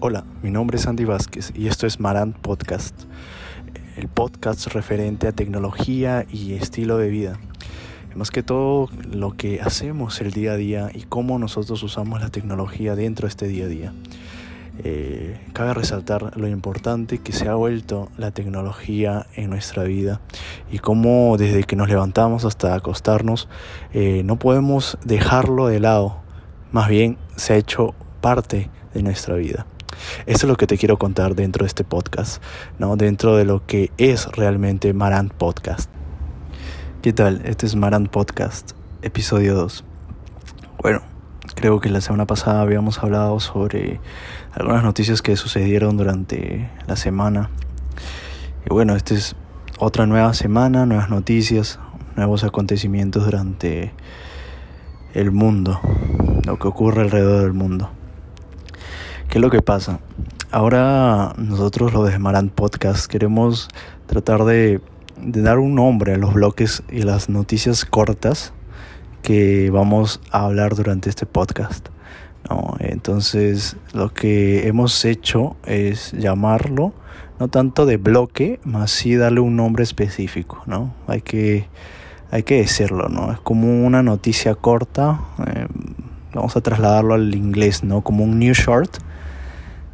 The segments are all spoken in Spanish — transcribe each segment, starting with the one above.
Hola, mi nombre es Andy Vázquez y esto es Marant Podcast, el podcast referente a tecnología y estilo de vida. Más que todo lo que hacemos el día a día y cómo nosotros usamos la tecnología dentro de este día a día. Eh, cabe resaltar lo importante que se ha vuelto la tecnología en nuestra vida y cómo desde que nos levantamos hasta acostarnos eh, no podemos dejarlo de lado, más bien se ha hecho parte de nuestra vida. Eso es lo que te quiero contar dentro de este podcast, ¿no? dentro de lo que es realmente Marant Podcast. ¿Qué tal? Este es Marant Podcast, episodio 2. Bueno, creo que la semana pasada habíamos hablado sobre algunas noticias que sucedieron durante la semana. Y bueno, esta es otra nueva semana, nuevas noticias, nuevos acontecimientos durante el mundo, lo que ocurre alrededor del mundo. ¿Qué es lo que pasa? Ahora nosotros los de Marant Podcast queremos tratar de, dar un nombre a los bloques y las noticias cortas que vamos a hablar durante este podcast. Entonces lo que hemos hecho es llamarlo no tanto de bloque, más sí darle un nombre específico, ¿no? Hay que, hay que decirlo, ¿no? Es como una noticia corta, eh, vamos a trasladarlo al inglés, ¿no? Como un new short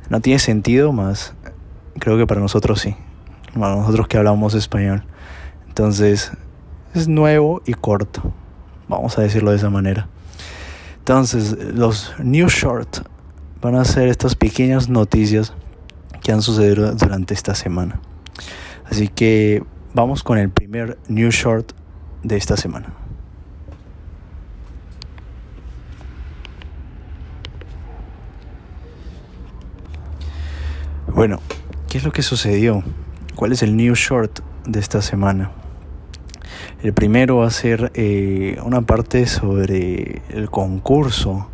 no tiene sentido, más creo que para nosotros sí. Para nosotros que hablamos español. Entonces, es nuevo y corto. Vamos a decirlo de esa manera. Entonces, los New Short van a ser estas pequeñas noticias que han sucedido durante esta semana. Así que vamos con el primer New Short de esta semana. Bueno, ¿qué es lo que sucedió? ¿Cuál es el new short de esta semana? El primero va a ser eh, una parte sobre el concurso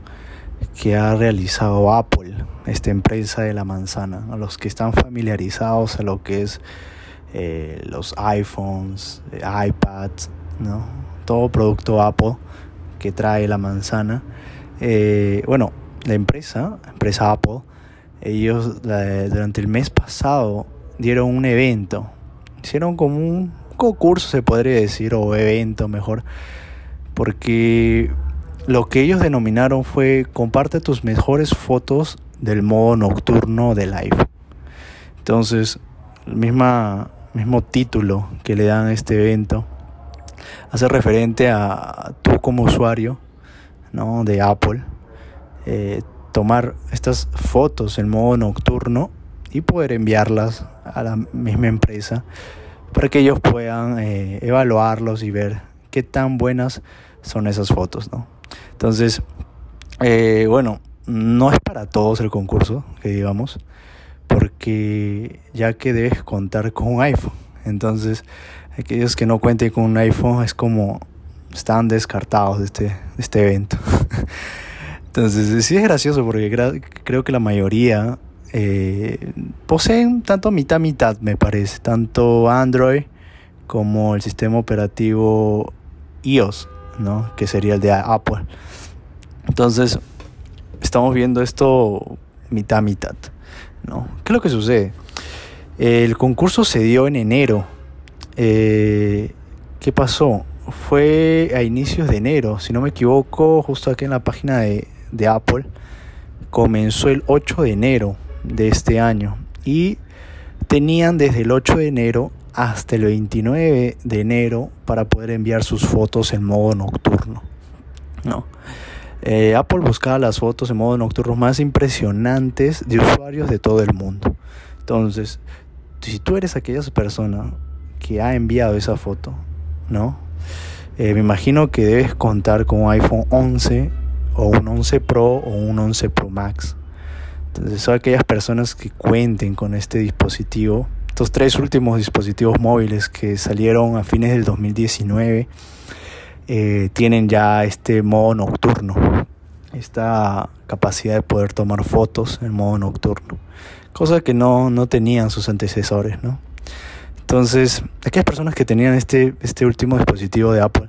que ha realizado Apple, esta empresa de la manzana. A los que están familiarizados a lo que es eh, los iPhones, eh, iPads, ¿no? todo producto Apple que trae la manzana. bueno, la empresa, empresa Apple, ellos durante el mes pasado dieron un evento. Hicieron como un concurso, se podría decir, o evento mejor. Porque lo que ellos denominaron fue comparte tus mejores fotos del modo nocturno del iPhone. Entonces, el misma, mismo título que le dan a este evento hace referente a tú como usuario ¿no? de Apple. Eh, tomar estas fotos en modo nocturno y poder enviarlas a la misma empresa para que ellos puedan eh, evaluarlos y ver qué tan buenas son esas fotos, ¿no? Entonces, eh, bueno, no es para todos el concurso, que digamos, porque ya que debes contar con un iPhone. Entonces, aquellos que no cuenten con un iPhone es como están descartados de este, de este evento. Entonces, sí es gracioso porque creo que la mayoría eh, poseen tanto mitad mitad, me parece, tanto Android como el sistema operativo iOS, ¿no? Que sería el de Apple. Entonces, estamos viendo esto mitad mitad, ¿no? ¿Qué es lo que sucede? El concurso se dio en enero. Eh, ¿Qué pasó? Fue a inicios de enero, si no me equivoco, justo aquí en la página de, de Apple comenzó el 8 de enero de este año y tenían desde el 8 de enero hasta el 29 de enero para poder enviar sus fotos en modo nocturno. No. Eh, Apple buscaba las fotos en modo nocturno más impresionantes de usuarios de todo el mundo. Entonces, si tú eres aquella persona que ha enviado esa foto, ¿no? Eh, me imagino que debes contar con un iPhone 11 o un 11 Pro o un 11 Pro Max. Entonces son aquellas personas que cuenten con este dispositivo. Estos tres últimos dispositivos móviles que salieron a fines del 2019 eh, tienen ya este modo nocturno, esta capacidad de poder tomar fotos en modo nocturno, cosa que no, no tenían sus antecesores. ¿no? Entonces, aquellas personas que tenían este, este último dispositivo de Apple,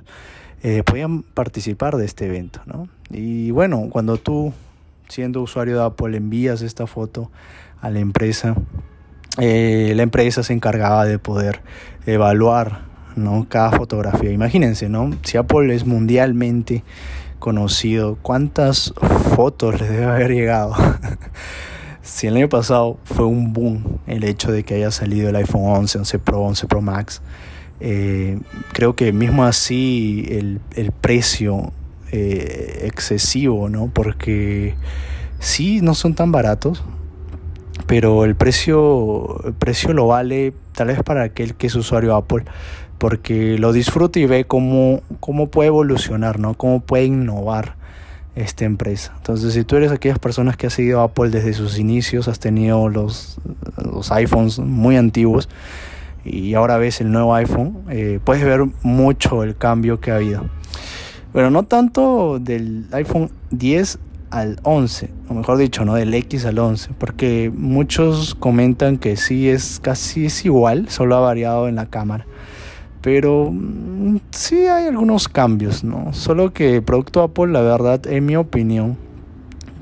eh, podían participar de este evento, ¿no? Y bueno, cuando tú siendo usuario de Apple, envías esta foto a la empresa. Eh, la empresa se encargaba de poder evaluar ¿no? cada fotografía. Imagínense, ¿no? Si Apple es mundialmente conocido, ¿cuántas fotos les debe haber llegado? si el año pasado fue un boom el hecho de que haya salido el iPhone 11, 11 Pro, 11 Pro Max, eh, creo que mismo así el, el precio eh, excesivo, ¿no? Porque sí, no son tan baratos, pero el precio, el precio lo vale tal vez para aquel que es usuario Apple, porque lo disfruta y ve cómo, cómo puede evolucionar, ¿no? Cómo puede innovar esta empresa. Entonces, si tú eres aquellas personas que has seguido Apple desde sus inicios, has tenido los, los iPhones muy antiguos y ahora ves el nuevo iPhone, eh, puedes ver mucho el cambio que ha habido. Pero no tanto del iPhone 10 al 11, o mejor dicho, no del X al 11, porque muchos comentan que sí es casi es igual, solo ha variado en la cámara. Pero mm, sí hay algunos cambios, ¿no? Solo que el producto Apple, la verdad, en mi opinión,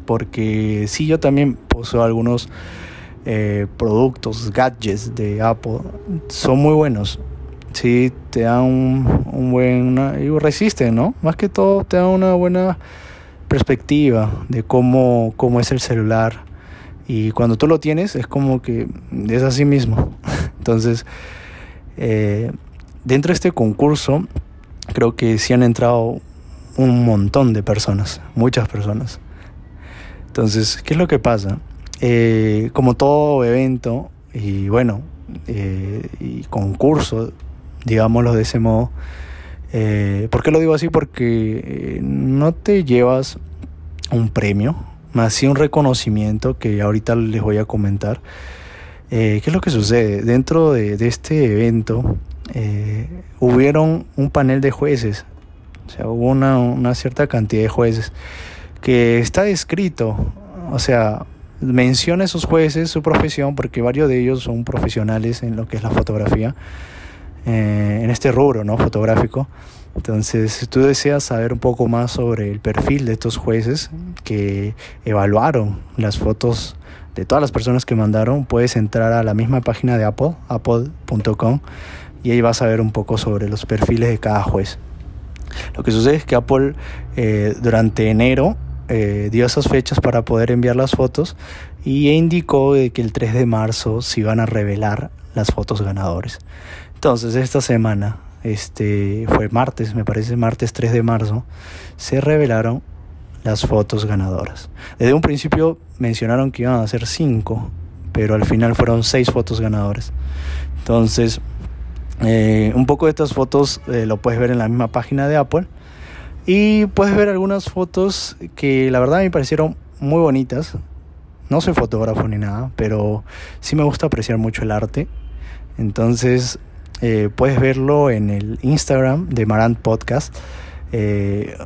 porque sí yo también poseo algunos eh, productos, gadgets de Apple, son muy buenos sí te da un, un buen y resiste no más que todo te da una buena perspectiva de cómo, cómo es el celular. Y cuando tú lo tienes es como que es así mismo. Entonces eh, dentro de este concurso creo que sí han entrado un montón de personas muchas personas. Entonces qué es lo que pasa eh, como todo evento y bueno eh, y concurso digámoslo de ese modo. Eh, ¿Por qué lo digo así? Porque eh, no te llevas un premio, más sí un reconocimiento que ahorita les voy a comentar. Eh, ¿Qué es lo que sucede? Dentro de, este evento hubieron un panel de jueces, o sea, hubo una, una cierta cantidad de jueces que está descrito, o sea, menciona a esos jueces su profesión, porque varios de ellos son profesionales en lo que es la fotografía. Eh, en este rubro ¿no? fotográfico. Entonces, si tú deseas saber un poco más sobre el perfil de estos jueces que evaluaron las fotos de todas las personas que mandaron, puedes entrar a la misma página de Apple, apple.com, y ahí vas a ver un poco sobre los perfiles de cada juez. Lo que sucede es que Apple eh, durante enero eh, dio esas fechas para poder enviar las fotos y indicó que el 3 de marzo se iban a revelar las fotos ganadores. Entonces, esta semana, este fue martes, me parece martes 3 de marzo, se revelaron las fotos ganadoras. Desde un principio mencionaron que iban a ser 5, pero al final fueron 6 fotos ganadoras. Entonces, eh, un poco de estas fotos eh, lo puedes ver en la misma página de Apple. Y puedes ver algunas fotos que la verdad me parecieron muy bonitas. No soy fotógrafo ni nada, pero sí me gusta apreciar mucho el arte. Entonces eh, puedes verlo en el Instagram de Marant Podcast. Eh,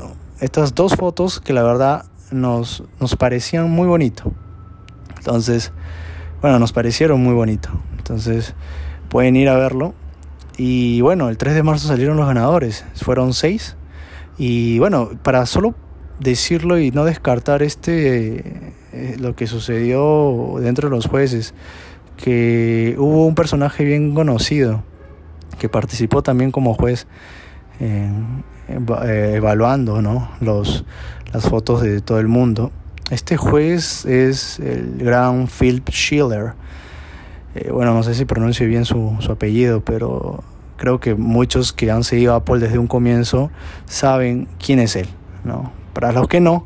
estas dos fotos que la verdad nos, nos parecían muy bonito. Entonces, bueno, nos parecieron muy bonito. Entonces, pueden ir a verlo. Y bueno, el 3 de marzo salieron los ganadores. Fueron seis. Y bueno, para solo decirlo y no descartar este eh, lo que sucedió dentro de los jueces, que hubo un personaje bien conocido que participó también como juez eh, evaluando ¿no? Los, las fotos de todo el mundo. Este juez es el gran Philip Schiller. Eh, bueno, no sé si pronuncio bien su, su, apellido, pero creo que muchos que han seguido Apple desde un comienzo saben quién es él. ¿no? Para los que no,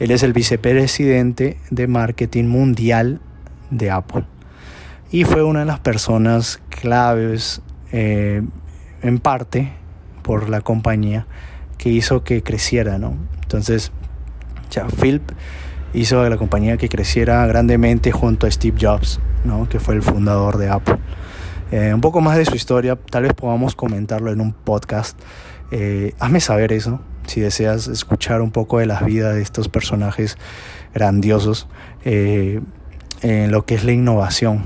él es el vicepresidente de marketing mundial de Apple. Y fue una de las personas claves eh, en parte por la compañía que hizo que creciera, ¿no? Entonces, ya Philip hizo a la compañía que creciera grandemente junto a Steve Jobs, ¿no? Que fue el fundador de Apple. Eh, un poco más de su historia, tal vez podamos comentarlo en un podcast. Eh, hazme saber eso, si deseas escuchar un poco de las vidas de estos personajes grandiosos en lo que es la innovación.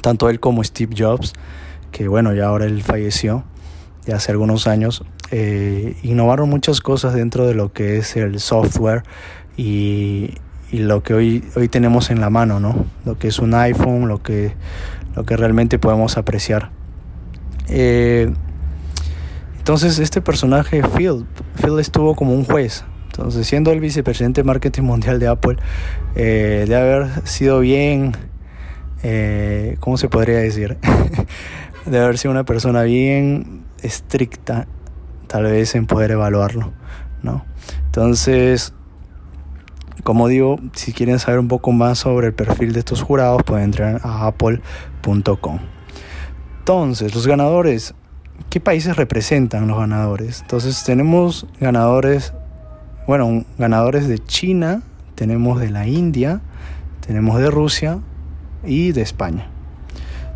Tanto él como Steve Jobs que bueno, ya ahora él falleció, ya hace algunos años, eh, innovaron muchas cosas dentro de lo que es el software y, y lo que hoy, hoy tenemos en la mano, ¿no? Lo que es un iPhone, lo que, lo que realmente podemos apreciar. Eh, entonces este personaje, Phil, Phil estuvo como un juez. Entonces siendo el vicepresidente de marketing mundial de Apple, eh, de haber sido bien, ¿cómo se podría decir? de haber sido una persona bien estricta, tal vez en poder evaluarlo, ¿no? Entonces, como digo, si quieren saber un poco más sobre el perfil de estos jurados, pueden entrar a apple.com. Entonces, los ganadores, ¿qué países representan los ganadores? Entonces, tenemos ganadores, bueno, ganadores de China, tenemos de la India, tenemos de Rusia y de España.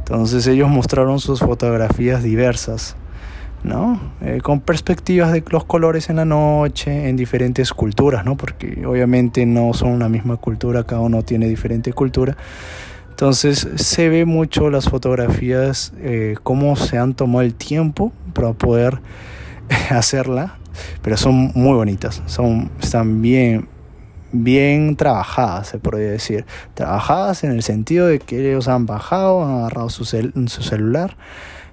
Entonces, ellos mostraron sus fotografías diversas ¿no? Eh, con perspectivas de los colores en la noche, en diferentes culturas, ¿no? Porque obviamente no son una misma cultura, cada uno tiene diferente cultura. Entonces se ve mucho las fotografías, eh, cómo se han tomado el tiempo para poder hacerla, pero son muy bonitas, son, están bien, bien trabajadas, se podría decir. Trabajadas en el sentido de que ellos han bajado, han agarrado su, su celular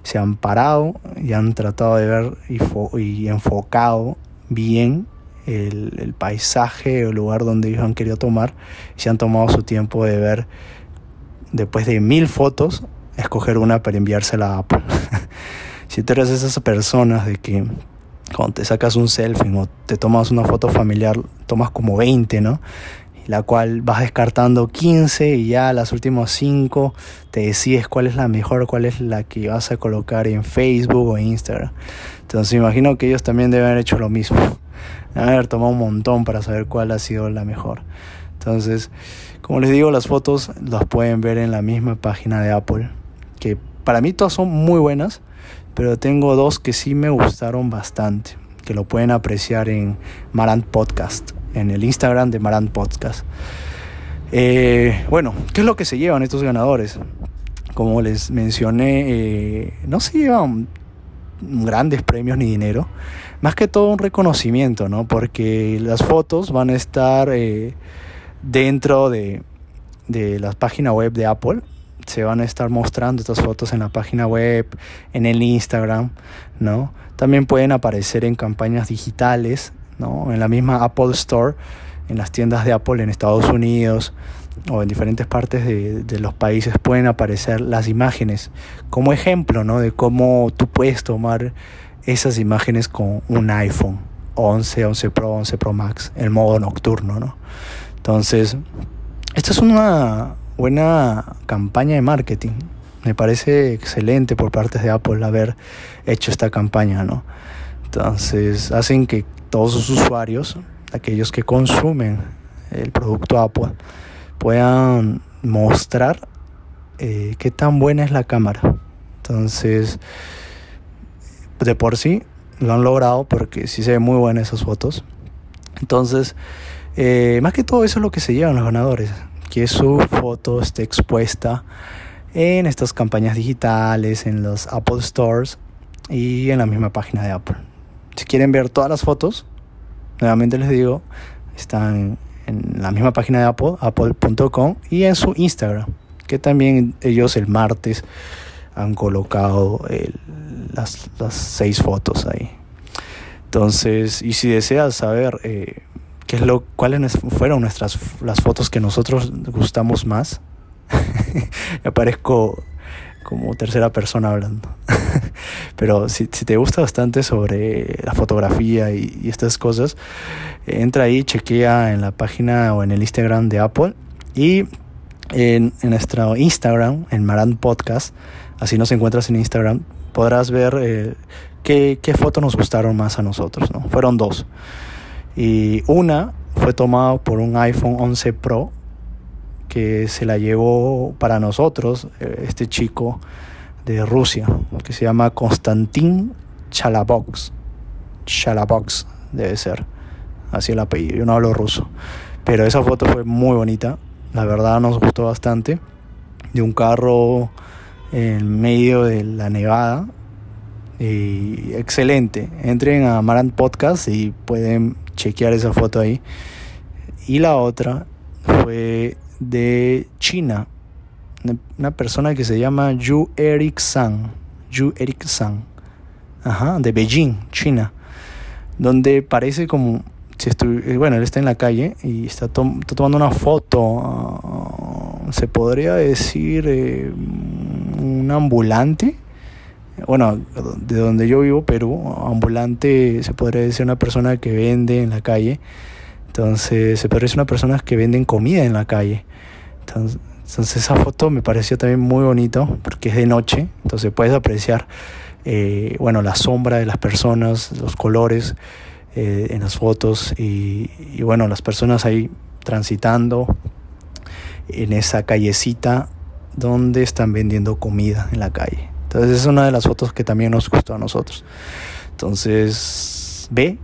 se han parado y han tratado de ver y, enfocado bien el, paisaje o el lugar donde ellos han querido tomar y se han tomado su tiempo de ver después de mil fotos escoger una para enviársela a Apple si tú eres esas personas de que cuando te sacas un selfie o te tomas una foto familiar tomas como 20 no la cual vas descartando 15 y ya las últimas 5 te decides cuál es la mejor, cuál es la que vas a colocar en Facebook o Instagram. Entonces imagino que ellos también deben haber hecho lo mismo. Deben haber tomado un montón para saber cuál ha sido la mejor. Entonces, como les digo, las fotos las pueden ver en la misma página de Apple. Que para mí todas son muy buenas, pero tengo dos que sí me gustaron bastante. Que lo pueden apreciar en Marant Podcast en el Instagram de Marant Podcast. Eh, bueno, ¿qué es lo que se llevan estos ganadores? Como les mencioné, eh, no se llevan grandes premios ni dinero, más que todo un reconocimiento, ¿no? Porque las fotos van a estar eh, dentro de, de la página web de Apple se van a estar mostrando estas fotos en la página web, en el Instagram, ¿no? También pueden aparecer en campañas digitales ¿no? En la misma Apple Store, en las tiendas de Apple en Estados Unidos o en diferentes partes de, los países pueden aparecer las imágenes como ejemplo, ¿no? De cómo tú puedes tomar esas imágenes con un iPhone 11, 11 Pro, 11 Pro Max, el modo nocturno, ¿no? Entonces, esta es una buena campaña de marketing. Me parece excelente por parte de Apple haber hecho esta campaña, ¿no? Entonces, hacen que todos sus usuarios, aquellos que consumen el producto Apple, puedan mostrar eh, qué tan buena es la cámara. Entonces, de por sí lo han logrado porque sí se ven muy buenas esas fotos. Entonces, eh, más que todo eso es lo que se llevan los ganadores, que su foto esté expuesta en estas campañas digitales, en los Apple Stores y en la misma página de Apple. Si quieren ver todas las fotos, nuevamente les digo, están en la misma página de Apple, apple.com, y en su Instagram, que también ellos el martes han colocado las, seis fotos ahí. Entonces, y si deseas saber eh, qué es lo, cuáles fueron nuestras las fotos que nosotros gustamos más, aparezco como tercera persona hablando. Pero si, te gusta bastante sobre la fotografía y, estas cosas, entra ahí, chequea en la página o en el Instagram de Apple y en, nuestro Instagram, en Maran Podcast, así nos encuentras en Instagram, podrás ver eh, qué, qué fotos nos gustaron más a nosotros. ¿no? Fueron dos. Y una fue tomada por un iPhone 11 Pro que se la llevó para nosotros eh, este chico de Rusia, que se llama Konstantin Chalabox. Chalabox debe ser, así el apellido, yo no hablo ruso. Pero esa foto fue muy bonita, la verdad nos gustó bastante, de un carro en medio de la nevada. Y excelente, entren a Marant Podcast y pueden chequear esa foto ahí. Y la otra fue de China, una persona que se llama Yu Eric San, Yu Eric San, ajá, de Beijing, China, donde parece como si estuviera, bueno, él está en la calle y está, tomando una foto, ah, se podría decir eh, un ambulante, bueno, de donde yo vivo, Perú, ambulante se podría decir una persona que vende en la calle, entonces se podría decir una persona que venden comida en la calle, entonces, esa foto me pareció también muy bonito porque es de noche, entonces puedes apreciar, eh, bueno, la sombra de las personas, los colores, eh, en las fotos. Y, bueno, las personas ahí transitando en esa callecita donde están vendiendo comida en la calle. Entonces es una de las fotos que también nos gustó a nosotros. Entonces ve,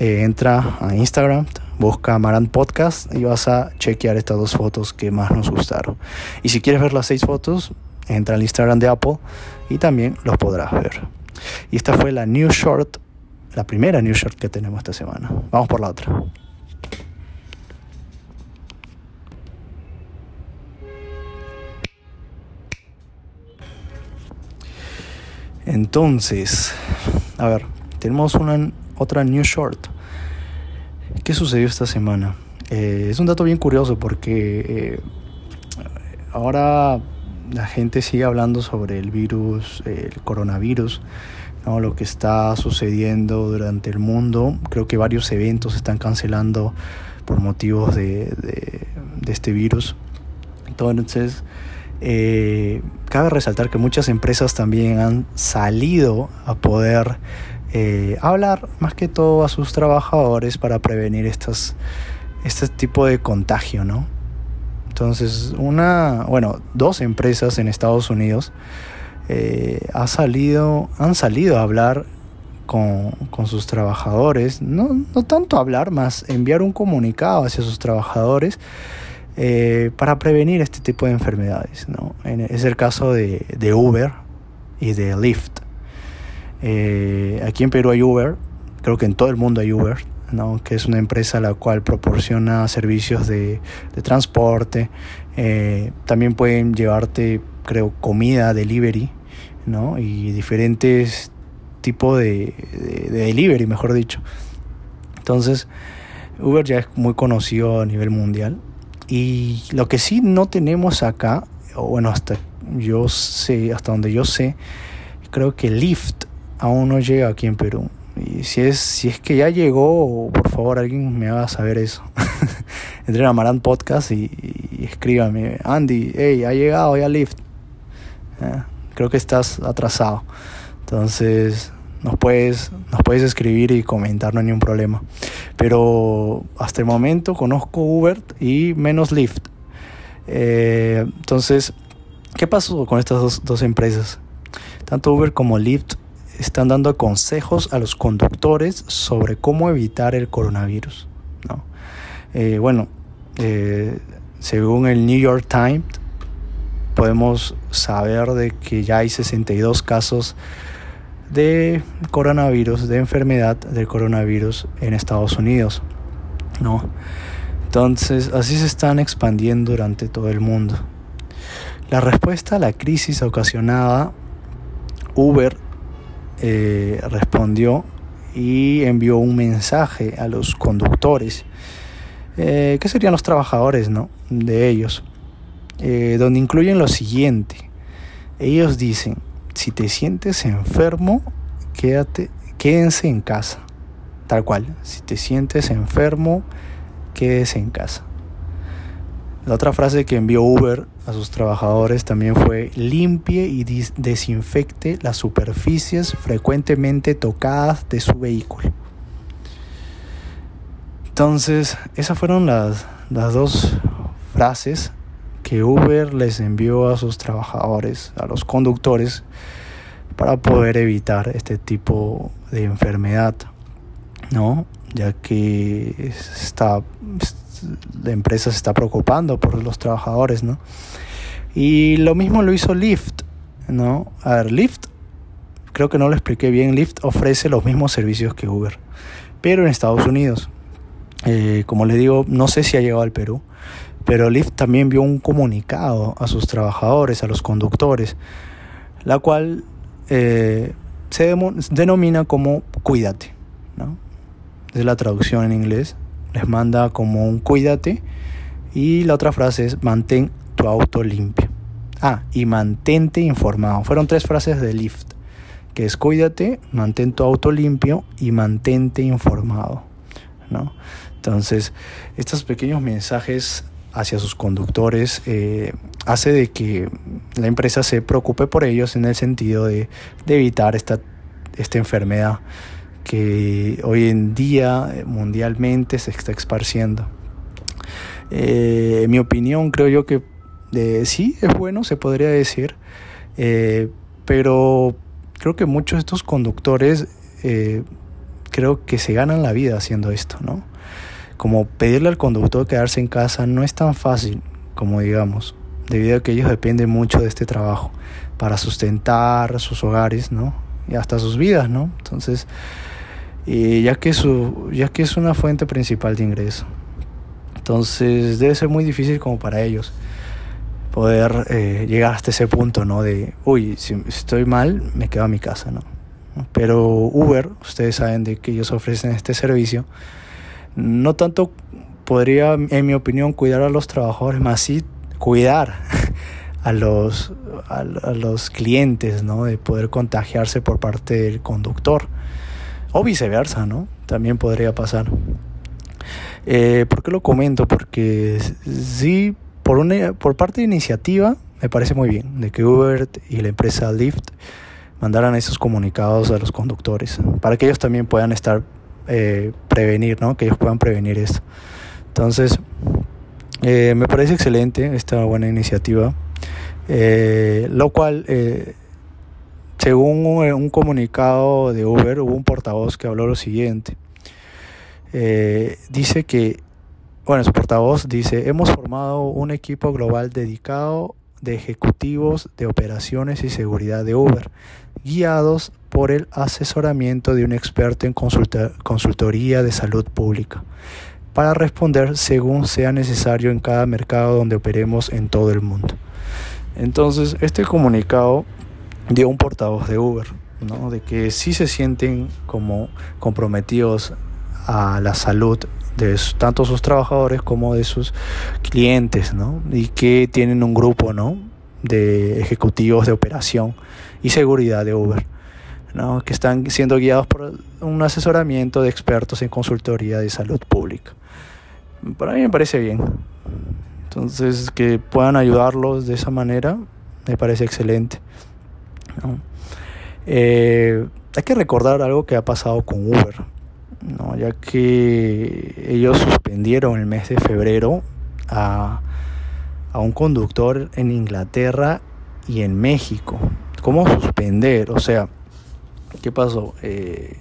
eh, entra a Instagram, busca Amaran Podcast y vas a chequear estas dos fotos que más nos gustaron. Y si quieres ver las seis fotos, entra al Instagram de Apple y también los podrás ver. Y esta fue la New Short la primera New York que tenemos esta semana. Vamos por la otra. Entonces, a ver, tenemos una otra New Short. ¿Qué sucedió esta semana? Eh, es un dato bien curioso porque eh, ahora la gente sigue hablando sobre el virus, el coronavirus, lo que está sucediendo durante el mundo. Creo que varios eventos se están cancelando por motivos de, este virus. Entonces, eh, cabe resaltar que muchas empresas también han salido a poder eh, hablar más que todo a sus trabajadores para prevenir estas, este tipo de contagio, ¿no? Entonces, una, bueno, dos empresas en Estados Unidos eh, ha salido, han salido a hablar con, sus trabajadores, no, no, tanto hablar, más enviar un comunicado hacia sus trabajadores eh, para prevenir este tipo de enfermedades. ¿no? Es el caso de, Uber y de Lyft. Eh, aquí en Perú hay Uber, creo que en todo el mundo hay Uber, ¿no? que es una empresa la cual proporciona servicios de, de transporte. también pueden llevarte creo, comida, delivery, ¿no? Y diferentes tipos de, delivery, mejor dicho. Entonces, Uber ya es muy conocido a nivel mundial. Y lo que sí no tenemos acá, bueno, hasta yo sé, hasta donde yo sé, creo que Lyft aún no llega aquí en Perú. Y si es, si es que ya llegó, por favor alguien me haga saber eso. Entren a Maran Podcast y, y escríbame, Andy, hey, ha llegado ya Lyft. Eh, creo que estás atrasado. Entonces, nos puedes, nos puedes escribir y comentar, no hay ningún problema. Pero hasta el momento conozco Uber y menos Lyft. Eh, entonces, ¿qué pasó con estas dos, empresas? Tanto Uber como Lyft están dando consejos a los conductores sobre cómo evitar el coronavirus. ¿no? Eh, bueno, según el New York Times, podemos saber de que ya hay 62 casos de coronavirus, de enfermedad del coronavirus en Estados Unidos. ¿no? Entonces, así se están expandiendo durante todo el mundo. La respuesta a la crisis ocasionada, Uber eh, respondió y envió un mensaje a los conductores, eh, que serían los trabajadores ¿no? de ellos eh, donde incluyen lo siguiente. Ellos dicen, si te sientes enfermo, quédate, quédense en casa. Tal cual, si te sientes enfermo, quédese en casa. La otra frase que envió Uber a sus trabajadores también fue limpie y desinfecte las superficies frecuentemente tocadas de su vehículo. Entonces, esas fueron las, las dos frases que Uber les envió a sus trabajadores, a los conductores, para poder evitar este tipo de enfermedad, ¿no? Ya que está, la empresa se está preocupando por los trabajadores, ¿no? Y lo mismo lo hizo Lyft, ¿no? A ver, Lyft, creo que no lo expliqué bien, Lyft ofrece los mismos servicios que Uber, pero en Estados Unidos. Eh, como les digo, no sé si ha llegado al Perú, pero Lyft también vio un comunicado a sus trabajadores, a los conductores, la cual eh, se denomina como cuídate. ¿no? Es la traducción en inglés. Les manda como un cuídate. Y la otra frase es mantén tu auto limpio. Ah, y mantente informado. Fueron tres frases de Lyft. Que es cuídate, mantén tu auto limpio y mantente informado. ¿no? Entonces, estos pequeños mensajes hacia sus conductores eh, hace de que la empresa se preocupe por ellos en el sentido de, evitar esta, esta enfermedad que hoy en día eh, mundialmente se está esparciendo. Eh, en mi opinión, creo yo que sí es bueno, se podría decir, pero creo que muchos de estos conductores creo que se ganan la vida haciendo esto, ¿no? Como pedirle al conductor quedarse en casa no es tan fácil como digamos, debido a que ellos dependen mucho de este trabajo para sustentar sus hogares, ¿no? Y hasta sus vidas, ¿no? Entonces, ya, que su, ya que es una fuente principal de ingreso. Entonces, debe ser muy difícil como para ellos poder eh, llegar hasta ese punto, ¿no? De, uy, si estoy mal, me quedo a mi casa, ¿no? Pero Uber, ustedes saben de que ellos ofrecen este servicio, no tanto podría, en mi opinión, cuidar a los trabajadores, más sí cuidar a los, a, los clientes, ¿no? De poder contagiarse por parte del conductor. O viceversa, ¿no? También podría pasar. Eh, ¿Por qué lo comento? Porque sí, por, una, por parte de iniciativa, me parece muy bien de que Uber y la empresa Lyft mandaran esos comunicados a los conductores para que ellos también puedan estar eh, prevenir, ¿no? Que ellos puedan prevenir esto. Entonces, eh, me parece excelente esta buena iniciativa, eh, lo cual, según un, comunicado de Uber, hubo un portavoz que habló lo siguiente. dice que, bueno, su portavoz dice, hemos formado un equipo global dedicado de ejecutivos de operaciones y seguridad de Uber, guiados por el asesoramiento de un experto en consultoría de salud pública, para responder según sea necesario en cada mercado donde operemos en todo el mundo. Entonces, este comunicado dio un portavoz de Uber, ¿no? de que sí se sienten como comprometidos a la salud de tanto sus trabajadores como de sus clientes, ¿no? Y que tienen un grupo, ¿no? De ejecutivos de operación y seguridad de Uber. ¿No? que están siendo guiados por un asesoramiento de expertos en consultoría de salud pública. Para mí me parece bien. Entonces, que puedan ayudarlos de esa manera, me parece excelente. Eh, hay que recordar algo que ha pasado con Uber, ¿no? ya que ellos suspendieron el mes de febrero a, a un conductor en Inglaterra y en México. ¿Cómo suspender? O sea, ¿Qué pasó? Eh,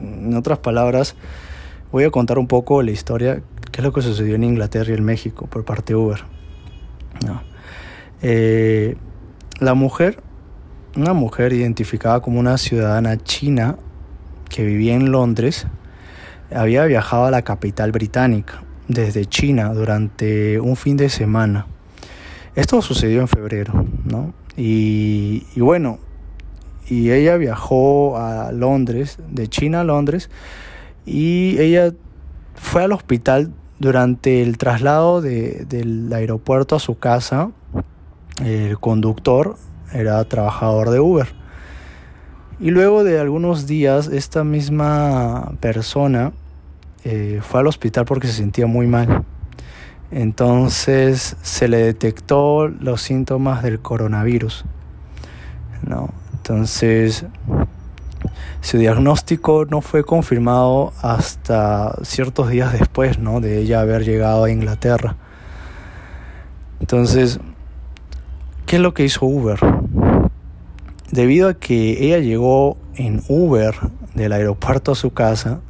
en otras palabras, voy a contar un poco la historia, qué es lo que sucedió en Inglaterra y en México por parte de Uber. Eh, la mujer, una mujer identificada como una ciudadana china que vivía en Londres, había viajado a la capital británica desde China durante un fin de semana. Esto sucedió en febrero, ¿no? Y, y bueno, y ella viajó a Londres, de China a Londres, y ella fue al hospital durante el traslado del aeropuerto a su casa. El conductor era trabajador de Uber. Y luego de algunos días, esta misma persona eh, fue al hospital porque se sentía muy mal. Entonces se le detectó los síntomas del coronavirus. ¿no? Entonces, su diagnóstico no fue confirmado hasta ciertos días después ¿no? de ella haber llegado a Inglaterra. Entonces, ¿qué es lo que hizo Uber? Debido a que ella llegó en Uber del aeropuerto a su casa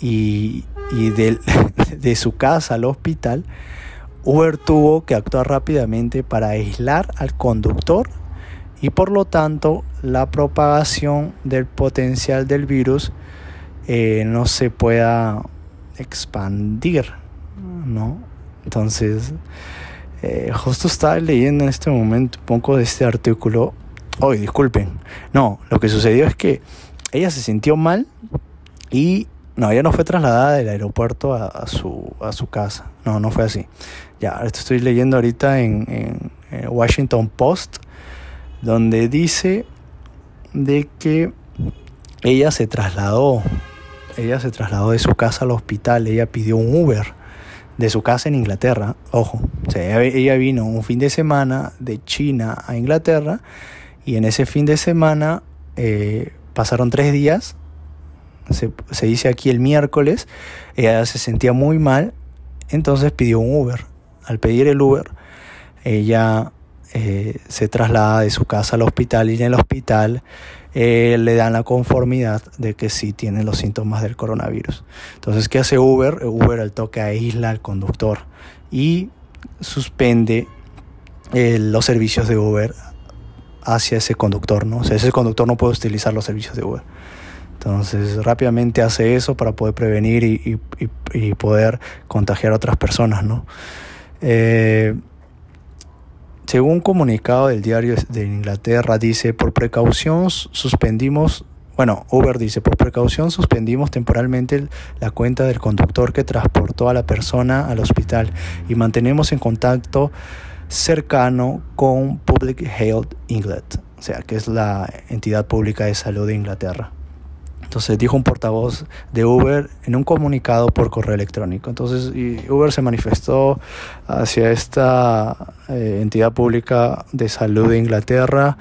y, y de su casa al hospital, Uber tuvo que actuar rápidamente para aislar al conductor y por lo tanto la propagación del potencial del virus eh, no se pueda expandir, ¿no? Entonces, eh, justo estaba leyendo en este momento un poco de este artículo. Hoy, disculpen. No, lo que sucedió es que ella se sintió mal y no, ella no fue trasladada del aeropuerto a, su, a su casa. No, no fue así. Ya, esto estoy leyendo ahorita en, en Washington Post, donde dice de que ella se trasladó, ella se trasladó de su casa al hospital, ella pidió un Uber de su casa en Inglaterra, ojo, ella vino un fin de semana de China a Inglaterra y en ese fin de semana eh, pasaron tres días, se, se dice aquí el miércoles, ella se sentía muy mal, entonces pidió un Uber. Al pedir el Uber, ella eh, se traslada de su casa al hospital y en el hospital eh, le dan la conformidad de que sí tiene los síntomas del coronavirus. Entonces, ¿qué hace Uber? Uber al toque aísla al conductor y suspende eh, los servicios de Uber hacia ese conductor, ¿no? O sea, ese conductor no puede utilizar los servicios de Uber. Entonces rápidamente hace eso para poder prevenir y, y, poder contagiar a otras personas, ¿no? Según un comunicado del diario de Inglaterra, dice, por precaución suspendimos, bueno, Uber dice, por precaución suspendimos temporalmente la cuenta del conductor que transportó a la persona al hospital y mantenemos en contacto cercano con Public Health England, o sea, que es la entidad pública de salud de Inglaterra. Entonces dijo un portavoz de Uber en un comunicado por correo electrónico. Entonces Uber se manifestó hacia esta eh, entidad pública de salud de Inglaterra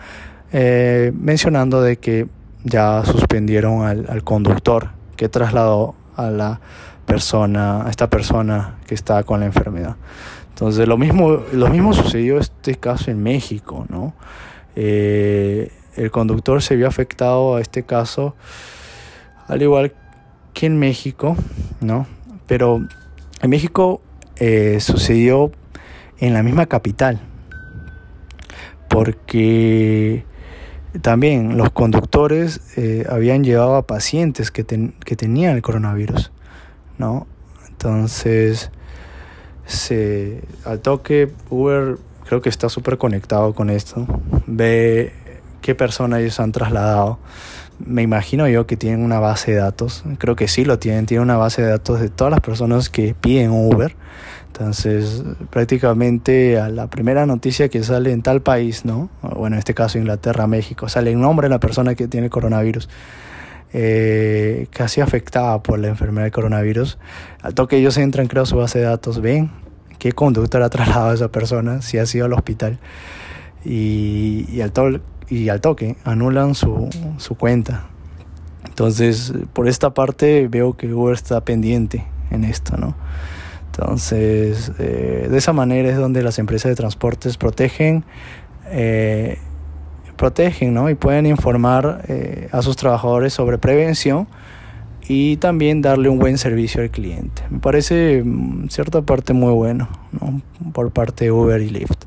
eh, mencionando de que ya suspendieron al, conductor que trasladó a la persona, a esta persona que está con la enfermedad. Entonces lo mismo, lo mismo sucedió este caso en México, ¿no? Eh, el conductor se vio afectado a este caso al igual que en México, ¿no? Pero en México eh, sucedió en la misma capital, porque también los conductores eh, habían llevado a pacientes que, que tenían el coronavirus, ¿no? Entonces, se, al toque, Uber creo que está súper conectado con esto, ve qué personas ellos han trasladado me imagino yo que tienen una base de datos, creo que sí lo tienen, tienen una base de datos de todas las personas que piden Uber. Entonces, prácticamente a la primera noticia que sale en tal país, ¿no? Bueno, en este caso Inglaterra, México, sale el nombre de la persona que tiene coronavirus, eh, casi afectada por la enfermedad de coronavirus. Al toque ellos entran, creo, a su base de datos, ven qué conductor ha trasladado a esa persona, si ha sido al hospital. Y, y al, toque y al toque anulan su, su cuenta. Entonces, por esta parte veo que Uber está pendiente en esto, ¿no? Entonces, eh, de esa manera es donde las empresas de transportes protegen, eh, protegen, ¿no? Y pueden informar eh, a sus trabajadores sobre prevención y también darle un buen servicio al cliente. Me parece mm, cierta parte muy bueno, ¿no? Por parte de Uber y Lyft.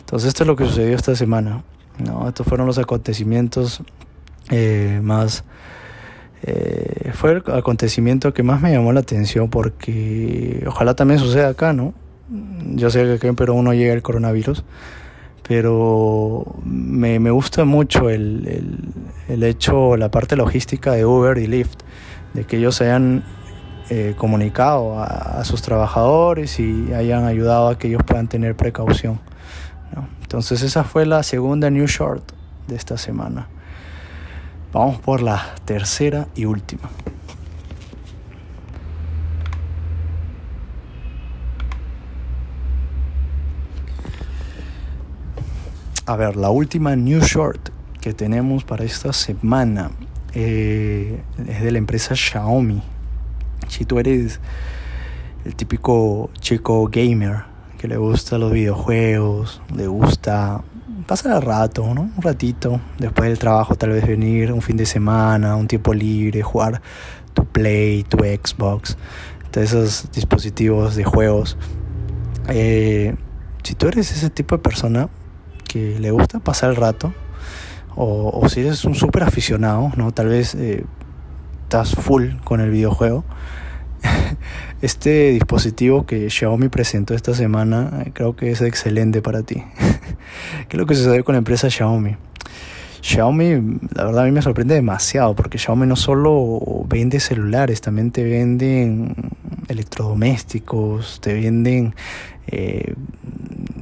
Entonces, esto es lo que sucedió esta semana. ¿No? Estos fueron los acontecimientos eh, más... Eh, fue el acontecimiento que más me llamó la atención porque ojalá también suceda acá, ¿no? Yo sé que acá en Perú no llega el coronavirus, pero me, me gusta mucho el, el, el, hecho, la parte logística de Uber y Lyft, de que ellos hayan eh, comunicado a, sus trabajadores y hayan ayudado a que ellos puedan tener precaución. Entonces esa fue la segunda New Short de esta semana. Vamos por la tercera y última. A ver, la última New Short que tenemos para esta semana eh, es de la empresa Xiaomi. Si tú eres el típico chico gamer que le gusta los videojuegos, le gusta pasar el rato, ¿no? Un ratito, después del trabajo tal vez venir un fin de semana, un tiempo libre, jugar tu Play, tu Xbox, todos esos dispositivos de juegos. Eh, si tú eres ese tipo de persona que le gusta pasar el rato, o, si eres un súper aficionado, ¿no? Tal vez eh, estás full con el videojuego. este dispositivo que Xiaomi presentó esta semana eh, creo que es excelente para ti. ¿Qué es lo que sucede con la empresa Xiaomi? Xiaomi, la verdad a mí me sorprende demasiado porque Xiaomi no solo vende celulares, también te venden electrodomésticos, te venden, eh,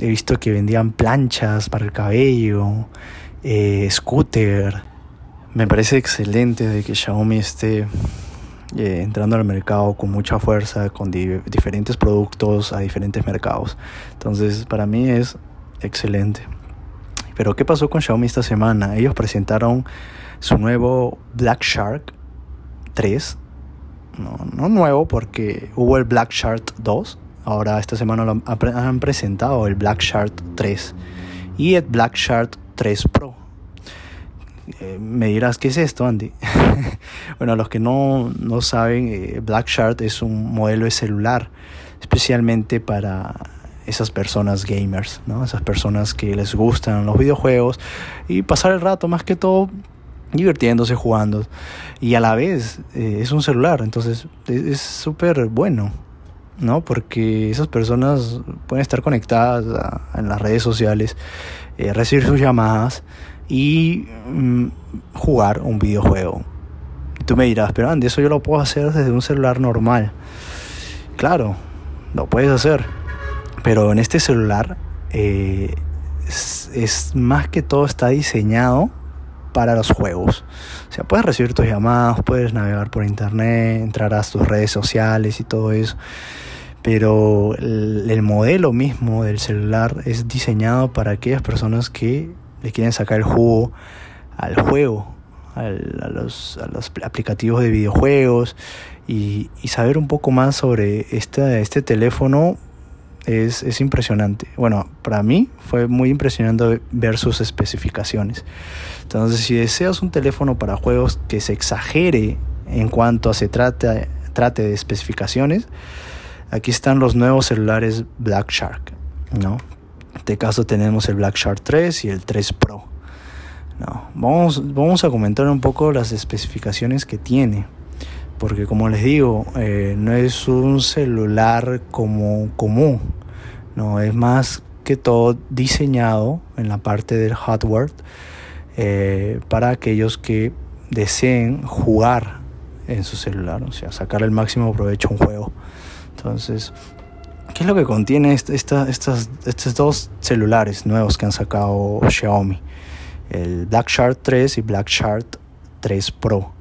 he visto que vendían planchas para el cabello, eh, scooter. Me parece excelente de que Xiaomi esté eh, entrando al mercado con mucha fuerza, con diferentes productos a diferentes mercados. Entonces, para mí es excelente. Pero ¿qué pasó con Xiaomi esta semana? Ellos presentaron su nuevo Black Shark 3. No, no nuevo porque hubo el Black Shark 2. Ahora esta semana lo han presentado el Black Shark 3 y el Black Shark 3 Pro. Eh, me dirás, ¿qué es esto, Andy? bueno, los que no, no saben, eh, Black Shark es un modelo de celular especialmente para esas personas gamers, ¿no? Esas personas que les gustan los videojuegos y pasar el rato más que todo divirtiéndose jugando y a la vez eh, es un celular, entonces es súper bueno, ¿no? Porque esas personas pueden estar conectadas en las redes sociales, eh, recibir sus llamadas y mm, jugar un videojuego. Y tú me dirás, pero Andy, eso yo lo puedo hacer desde un celular normal. Claro, lo puedes hacer pero en este celular eh, es, más que todo está diseñado para los juegos. O sea, puedes recibir tus llamadas, puedes navegar por internet, entrar a tus redes sociales y todo eso. Pero el, modelo mismo del celular es diseñado para aquellas personas que le quieren sacar el jugo al juego, a, los, aplicativos de videojuegos y, saber un poco más sobre este, teléfono es, impresionante. Bueno, para mí fue muy impresionante ver sus especificaciones. Entonces, si deseas un teléfono para juegos que se exagere en cuanto a se trate de especificaciones, aquí están los nuevos celulares Black Shark. ¿no? Este caso tenemos el Black Shark 3 y el 3 Pro. ¿no? Vamos, vamos a comentar un poco las especificaciones que tiene porque como les digo, eh, no es un celular como común, no es más que todo diseñado en la parte del hardware eh, para aquellos que deseen jugar en su celular, o sea, sacar el máximo provecho a un juego. Entonces, ¿qué es lo que contiene esta, estas, estos dos celulares nuevos que han sacado Xiaomi? El Black Shark 3 y Black Shark 3 Pro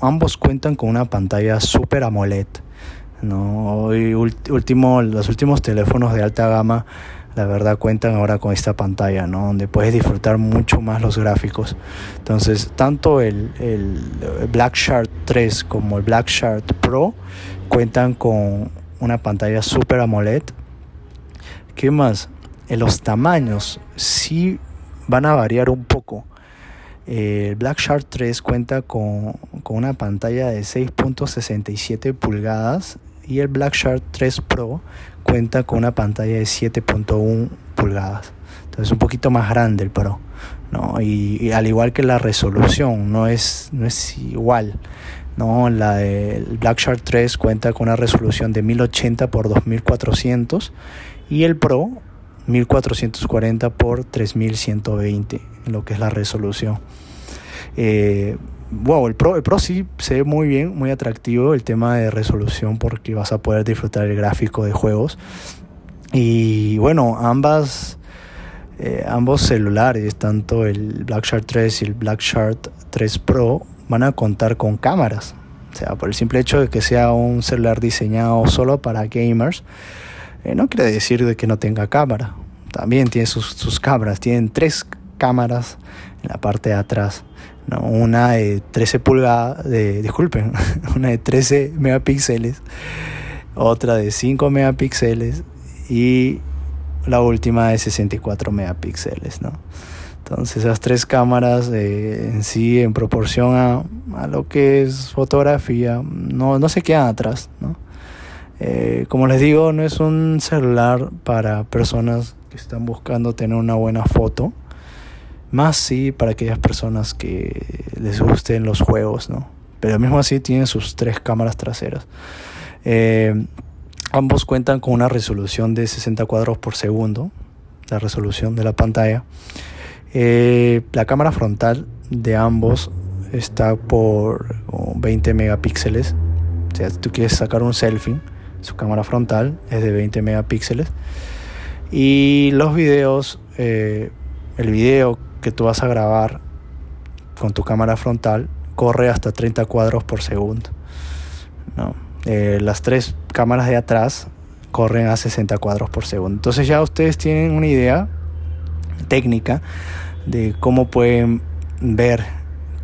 ambos cuentan con una pantalla Super AMOLED. ¿no? último, los últimos teléfonos de alta gama, la verdad, cuentan ahora con esta pantalla, ¿no? donde puedes disfrutar mucho más los gráficos. Entonces, tanto el, el Black Shark 3 como el Black Shark Pro cuentan con una pantalla Super AMOLED. ¿Qué más? En los tamaños sí van a variar un poco. El Black Shark 3 cuenta con, una pantalla de 6.67 pulgadas y el Black Shark 3 Pro cuenta con una pantalla de 7.1 pulgadas. Entonces un poquito más grande el Pro. ¿no? Y, al igual que la resolución, no es, no es igual. ¿No? La Black Shark 3 cuenta con una resolución de 1080 x 2400 y el Pro 1440 x 3120 en lo que es la resolución. Eh, wow, el Pro, el Pro sí se ve muy bien, muy atractivo el tema de resolución porque vas a poder disfrutar el gráfico de juegos. Y bueno, ambas, eh, ambos celulares, tanto el Black Shark 3 y el Black Shark 3 Pro, van a contar con cámaras. O sea, por el simple hecho de que sea un celular diseñado solo para gamers, eh, no quiere decir de que no tenga cámara. También tiene sus, sus cámaras, tienen tres cámaras en la parte de atrás. ¿no? Una de 13 pulgadas, de, disculpen, una de 13 megapíxeles, otra de 5 megapíxeles y la última de 64 megapíxeles. ¿no? Entonces esas tres cámaras eh, en sí, en proporción a, a, lo que es fotografía, no, no se quedan atrás. ¿no? Eh, como les digo, no es un celular para personas que están buscando tener una buena foto más sí para aquellas personas que les gusten los juegos, ¿no? Pero mismo así tiene sus tres cámaras traseras. Eh, ambos cuentan con una resolución de 60 cuadros por segundo, la resolución de la pantalla. Eh, la cámara frontal de ambos está por 20 megapíxeles. O sea, si tú quieres sacar un selfie, su cámara frontal es de 20 megapíxeles. Y los videos, eh, el video que tú vas a grabar con tu cámara frontal corre hasta 30 cuadros por segundo. Eh, las tres cámaras de atrás corren a 60 cuadros por segundo. Entonces ya ustedes tienen una idea técnica de cómo pueden ver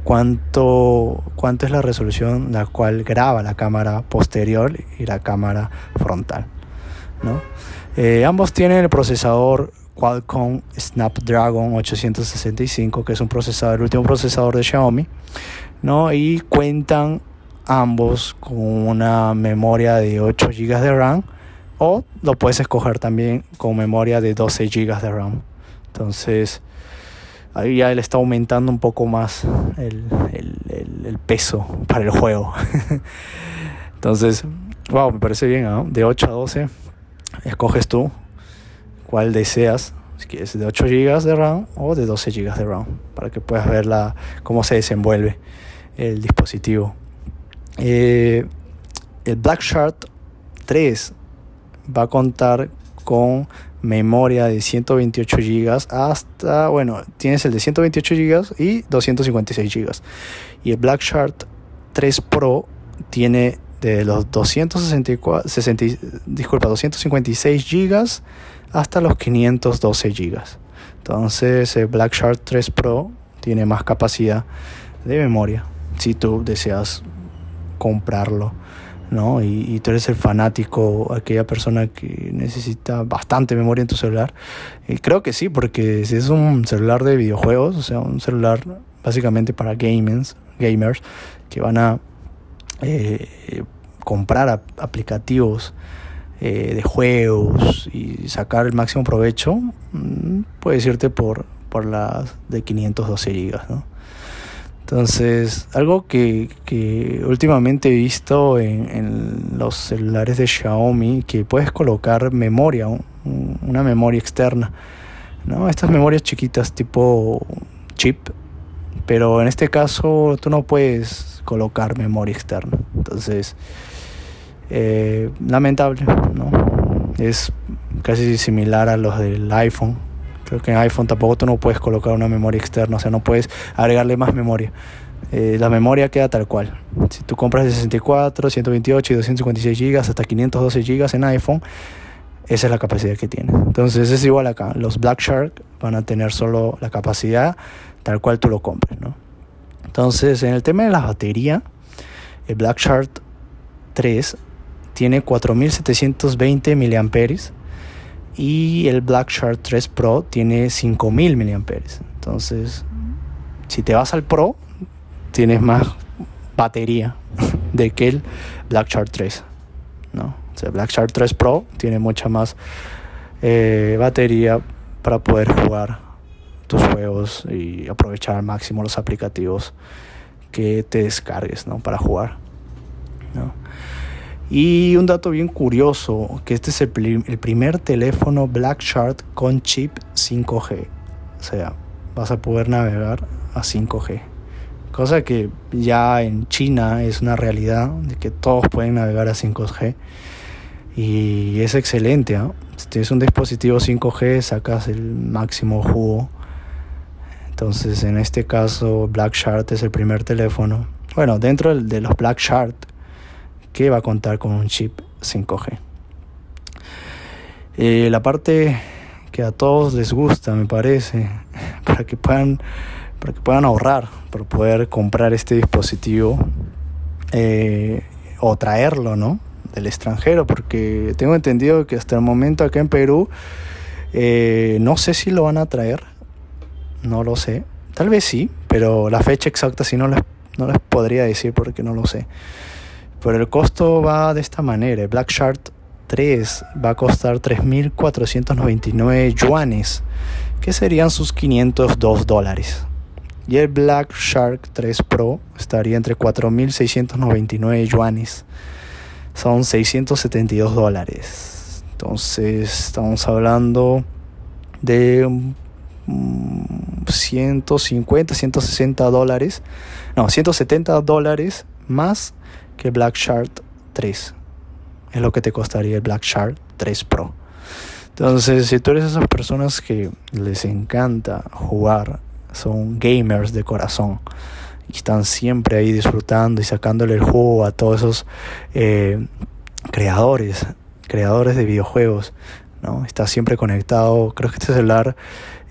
cuánto, cuánto es la resolución la cual graba la cámara posterior y la cámara frontal. Eh, ambos tienen el procesador Qualcomm Snapdragon 865, que es un procesador, el último procesador de Xiaomi, ¿no? y cuentan ambos con una memoria de 8 GB de RAM o lo puedes escoger también con memoria de 12 GB de RAM. Entonces, ahí ya él está aumentando un poco más el, peso para el juego. Entonces, wow, me parece bien, De 8 a 12, escoges tú cuál deseas, si quieres de 8 GB de RAM o de 12 GB de RAM, para que puedas ver la, cómo se desenvuelve el dispositivo. Eh, el Black Shark 3 va a contar con memoria de 128 GB hasta, bueno, tienes el de 128 GB y 256 GB. Y el Black Shark 3 Pro tiene de los 264, 60, disculpa, 256 GB hasta los 512 GB. Entonces el Black Shark 3 Pro tiene más capacidad de memoria si tú deseas comprarlo. ¿No? Y, tú eres el fanático, aquella persona que necesita bastante memoria en tu celular. Y creo que sí, porque si es un celular de videojuegos, o sea, un celular básicamente para gamers, gamers que van a eh, comprar aplicativos eh, de juegos y sacar el máximo provecho, mm, puedes irte por, por las de 512 GB, ¿no? Entonces, algo que, que últimamente he visto en, los celulares de Xiaomi, que puedes colocar memoria, una memoria externa, ¿no? Estas memorias chiquitas tipo chip, pero en este caso tú no puedes colocar memoria externa. Entonces, eh, lamentable, ¿no? Es casi similar a los del iPhone Creo que en iPhone tampoco tú no puedes colocar una memoria externa, o sea, no puedes agregarle más memoria. Eh, la memoria queda tal cual. Si tú compras de 64, 128 y 256 GB hasta 512 GB en iPhone, esa es la capacidad que tiene. Entonces es igual acá. Los Black Shark van a tener solo la capacidad tal cual tú lo compres. ¿no? Entonces en el tema de la batería, el Black Shark 3 tiene 4720 mAh y el Black Shark 3 Pro tiene 5000 mAh. Entonces, si te vas al Pro, tienes más batería de que el Black Shark 3. ¿no? O el Black Shark 3 Pro tiene mucha más eh, batería para poder jugar tus juegos y aprovechar al máximo los aplicativos que te descargues ¿no? para jugar. ¿no? Y un dato bien curioso, que este es el, primer teléfono Black Shark con chip 5G. O sea, vas a poder navegar a 5G. Cosa que ya en China es una realidad, de que todos pueden navegar a 5G. Y es excelente. Si tienes un dispositivo 5G, sacas el máximo jugo. Entonces, en este caso, Black Shark es el primer teléfono. Bueno, dentro de los Black Shark que va a contar con un chip 5G. Eh, la parte que a todos les gusta, me parece, para que puedan, para que puedan ahorrar, para poder comprar este dispositivo eh, o traerlo, ¿no? Del extranjero, porque tengo entendido que hasta el momento acá en Perú eh, no sé si lo van a traer, no lo sé, tal vez sí, pero la fecha exacta sí no les, no les podría decir porque no lo sé. Pero el costo va de esta manera. El Black Shark 3 va a costar 3.499 yuanes, que serían sus 502 dólares. Y el Black Shark 3 Pro estaría entre 4.699 yuanes. son 672 dólares. Entonces estamos hablando de 150, 160 dólares. No, 170 dólares más que Black Shark 3. Es lo que te costaría el Black Shark 3 Pro. Entonces, si tú eres esas personas que les encanta jugar, son gamers de corazón y están siempre ahí disfrutando y sacándole el juego a todos esos eh, creadores, creadores de videojuegos, ¿no? Está siempre conectado. Creo que este celular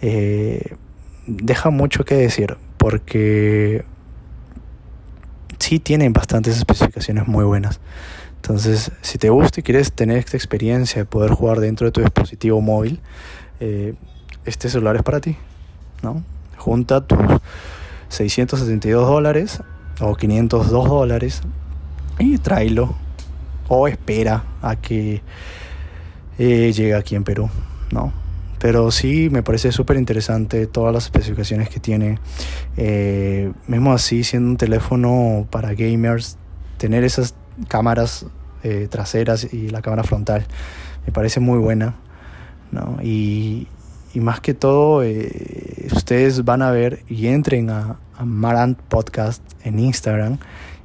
eh, deja mucho que decir porque sí tienen bastantes especificaciones muy buenas. Entonces, si te gusta y quieres tener esta experiencia de poder jugar dentro de tu dispositivo móvil, eh, este celular es para ti. ¿no? Junta tus 672 dólares o 502 dólares y tráelo o espera a que eh, llegue aquí en Perú. ¿no? Pero sí me parece súper interesante todas las especificaciones que tiene. Eh, mismo así, siendo un teléfono para gamers, tener esas cámaras eh, traseras y la cámara frontal me parece muy buena. ¿no? Y, y más que todo, eh, ustedes van a ver y entren a, a Marant Podcast en Instagram,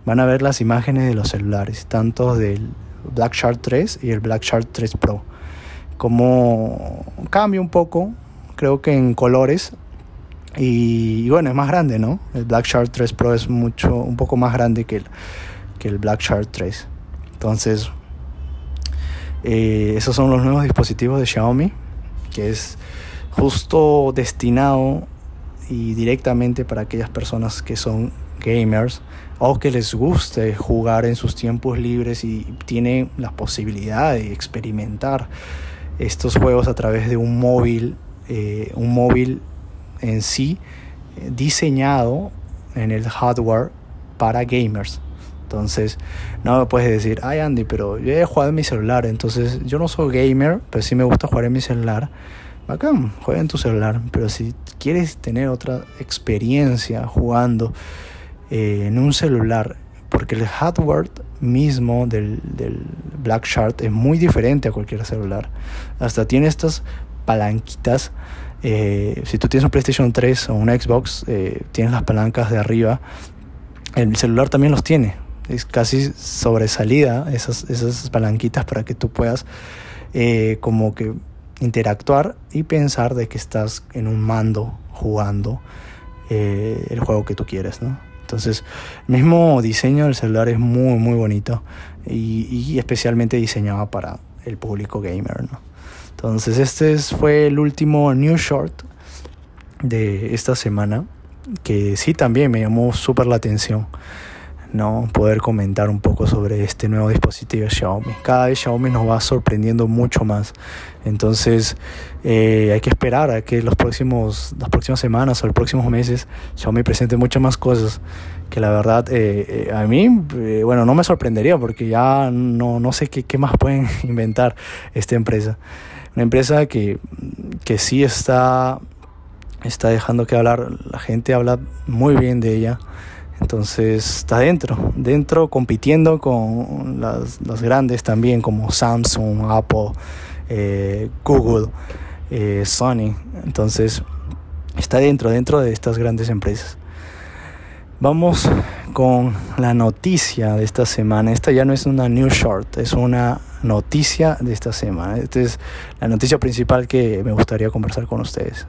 van a ver las imágenes de los celulares, tanto del Black Shark 3 y el Black Shark 3 Pro como cambia un poco, creo que en colores. Y, bueno, es más grande, ¿no? El Black Shark 3 Pro es mucho, un poco más grande que el, que el Black Shark 3. Entonces, eh, esos son los nuevos dispositivos de Xiaomi, que es justo destinado y directamente para aquellas personas que son gamers o que les guste jugar en sus tiempos libres y tienen la posibilidad de experimentar estos juegos a través de un móvil, eh, un móvil en sí diseñado en el hardware para gamers. Entonces, no me puedes decir, ay Andy, pero yo he jugado en mi celular, entonces yo no soy gamer, pero sí me gusta jugar en mi celular. Bacán, juega en tu celular, pero si quieres tener otra experiencia jugando eh, en un celular, porque el hardware mismo del, Black Shark es muy diferente a cualquier celular. Hasta tiene estas palanquitas. Eh, si tú tienes un PlayStation 3 o un Xbox, eh, tienes las palancas de arriba. El celular también los tiene. Es casi sobresalida esas, esas palanquitas para que tú puedas eh, como que interactuar y pensar de que estás en un mando jugando el juego que tú quieres, ¿no? Entonces, mismo diseño del celular es muy, muy bonito y, especialmente diseñado para el público gamer. ¿no? Entonces, este fue el último New Short de esta semana que sí también me llamó súper la atención. ¿No? poder comentar un poco sobre este nuevo dispositivo Xiaomi. Cada vez Xiaomi nos va sorprendiendo mucho más. Entonces eh, hay que esperar a que los próximos, las próximas semanas o los próximos meses Xiaomi presente muchas más cosas que la verdad eh, eh, a mí, bueno, no me sorprendería porque ya no, no sé qué, qué más pueden inventar esta empresa. Una empresa que, que sí está, está dejando que hablar, la gente habla muy bien de ella. Entonces está dentro, dentro compitiendo con las, grandes también como Samsung, Apple, eh, Google, eh, Sony. Entonces está dentro, dentro de estas grandes empresas. Vamos con la noticia de esta semana. Esta ya no es una news short, es una noticia de esta semana. Esta es la noticia principal que me gustaría conversar con ustedes.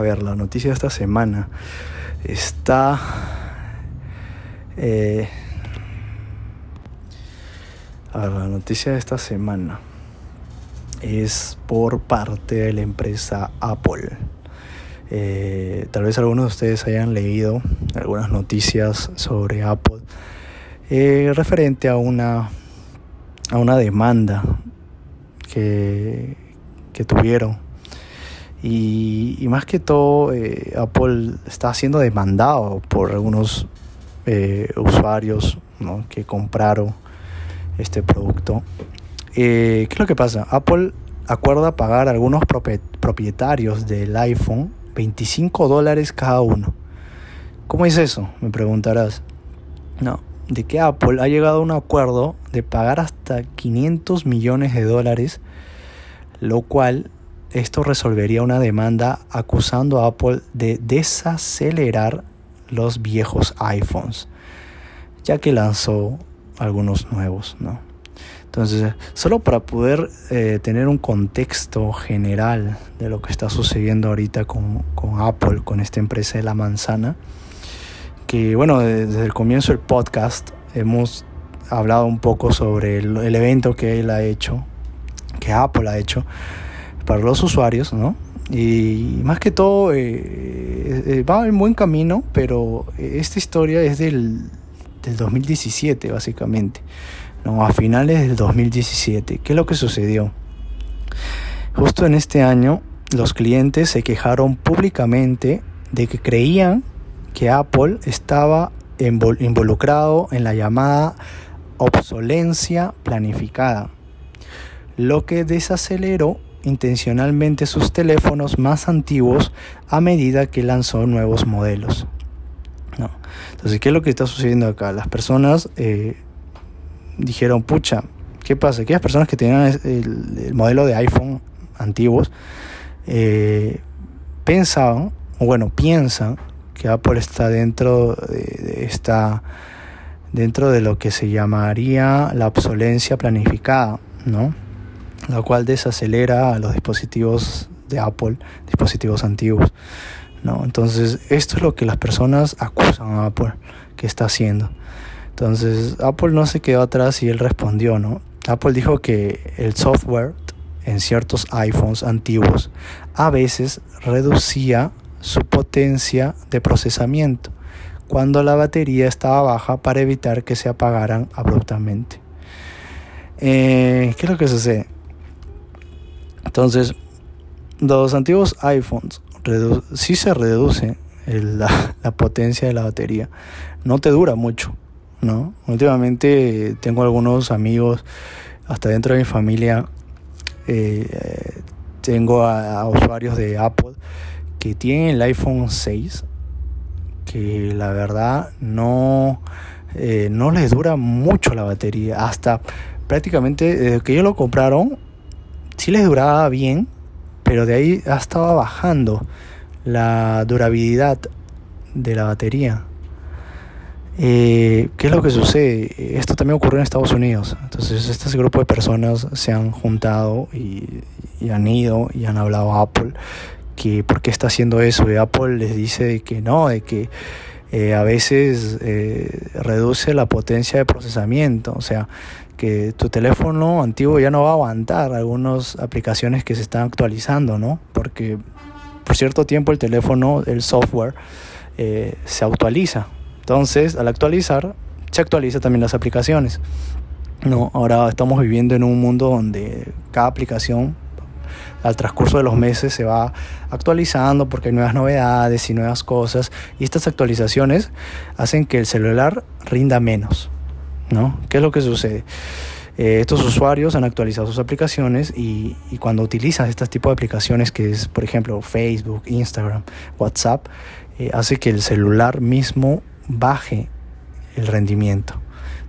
A ver, la noticia de esta semana está... Eh, a ver, la noticia de esta semana es por parte de la empresa Apple. Eh, tal vez algunos de ustedes hayan leído algunas noticias sobre Apple eh, referente a una, a una demanda que, que tuvieron y, más que todo, eh, Apple está siendo demandado por algunos eh, usuarios que compraron este producto. Eh, ¿Qué es lo que pasa? Apple acuerda pagar a algunos propietarios del iPhone 25 dólares cada uno. ¿Cómo es eso? Me preguntarás. No, de que Apple ha llegado a un acuerdo de pagar hasta 500 millones de dólares, lo cual esto resolvería una demanda acusando a Apple de desacelerar los viejos iPhones, ya que lanzó algunos nuevos, ¿no? Entonces, solo para poder eh, tener un contexto general de lo que está sucediendo ahorita con, con, Apple, con esta empresa de la manzana, que bueno, desde el comienzo del podcast hemos hablado un poco sobre el, el evento que él ha hecho, que Apple ha hecho para los usuarios, ¿no? Y más que todo, eh, eh, va en buen camino, pero esta historia es del, del 2017, básicamente. ¿no? A finales del 2017. ¿Qué es lo que sucedió? Justo en este año, los clientes se quejaron públicamente de que creían que Apple estaba involucrado en la llamada obsolencia planificada, lo que desaceleró intencionalmente sus teléfonos más antiguos a medida que lanzó nuevos modelos. Entonces, ¿qué es lo que está sucediendo acá? Las personas eh, dijeron, pucha, ¿qué pasa? Aquellas personas que tenían el, modelo de iPhone antiguos eh, pensaban, o bueno, piensan que Apple está dentro de, esta dentro de lo que se llamaría la obsolencia planificada, ¿no? Lo cual desacelera a los dispositivos de Apple, dispositivos antiguos. ¿no? Entonces, esto es lo que las personas acusan a Apple que está haciendo. Entonces, Apple no se quedó atrás y él respondió, ¿no? Apple dijo que el software en ciertos iPhones antiguos a veces reducía su potencia de procesamiento cuando la batería estaba baja para evitar que se apagaran abruptamente. Eh, ¿Qué es lo que sucede? Entonces, los antiguos iPhones sí se reduce la, potencia de la batería. No te dura mucho, ¿no? Últimamente tengo algunos amigos, hasta dentro de mi familia, eh, tengo a, usuarios de Apple que tienen el iPhone 6, que la verdad no, eh, no les dura mucho la batería. Hasta prácticamente desde que ellos lo compraron, sí les duraba bien, pero de ahí estaba bajando la durabilidad de la batería. Eh, ¿Qué es lo que sucede? Esto también ocurrió en Estados Unidos. Entonces, este grupo de personas se han juntado y, han ido y han hablado a Apple que por qué está haciendo eso. Y Apple les dice que no, de que eh, a veces eh, reduce la potencia de procesamiento. O sea, que tu teléfono antiguo ya no va a aguantar algunas aplicaciones que se están actualizando, ¿no? Porque por cierto tiempo el teléfono, el software, eh, se actualiza. Entonces, al actualizar, se actualiza también las aplicaciones. No, ahora estamos viviendo en un mundo donde cada aplicación al transcurso de los meses se va actualizando porque hay nuevas novedades y nuevas cosas y estas actualizaciones hacen que el celular rinda menos. ¿No? ¿Qué es lo que sucede? Eh, estos usuarios han actualizado sus aplicaciones y, cuando utilizan este tipo de aplicaciones, que es por ejemplo Facebook, Instagram, WhatsApp, eh, hace que el celular mismo baje el rendimiento.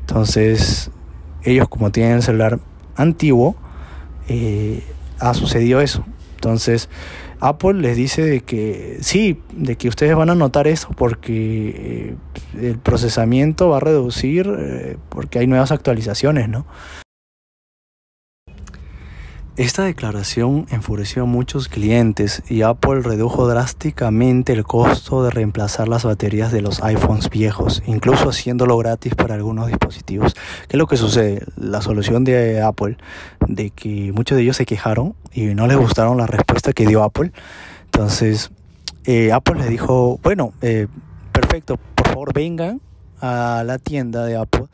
Entonces, ellos como tienen el celular antiguo, eh, ha sucedido eso. Entonces, Apple les dice de que sí, de que ustedes van a notar eso porque eh, el procesamiento va a reducir eh, porque hay nuevas actualizaciones, ¿no? Esta declaración enfureció a muchos clientes y Apple redujo drásticamente el costo de reemplazar las baterías de los iPhones viejos, incluso haciéndolo gratis para algunos dispositivos. ¿Qué es lo que sucede? La solución de Apple, de que muchos de ellos se quejaron y no les gustaron la respuesta que dio Apple. Entonces, eh, Apple le dijo, bueno, eh, perfecto, por favor vengan a la tienda de Apple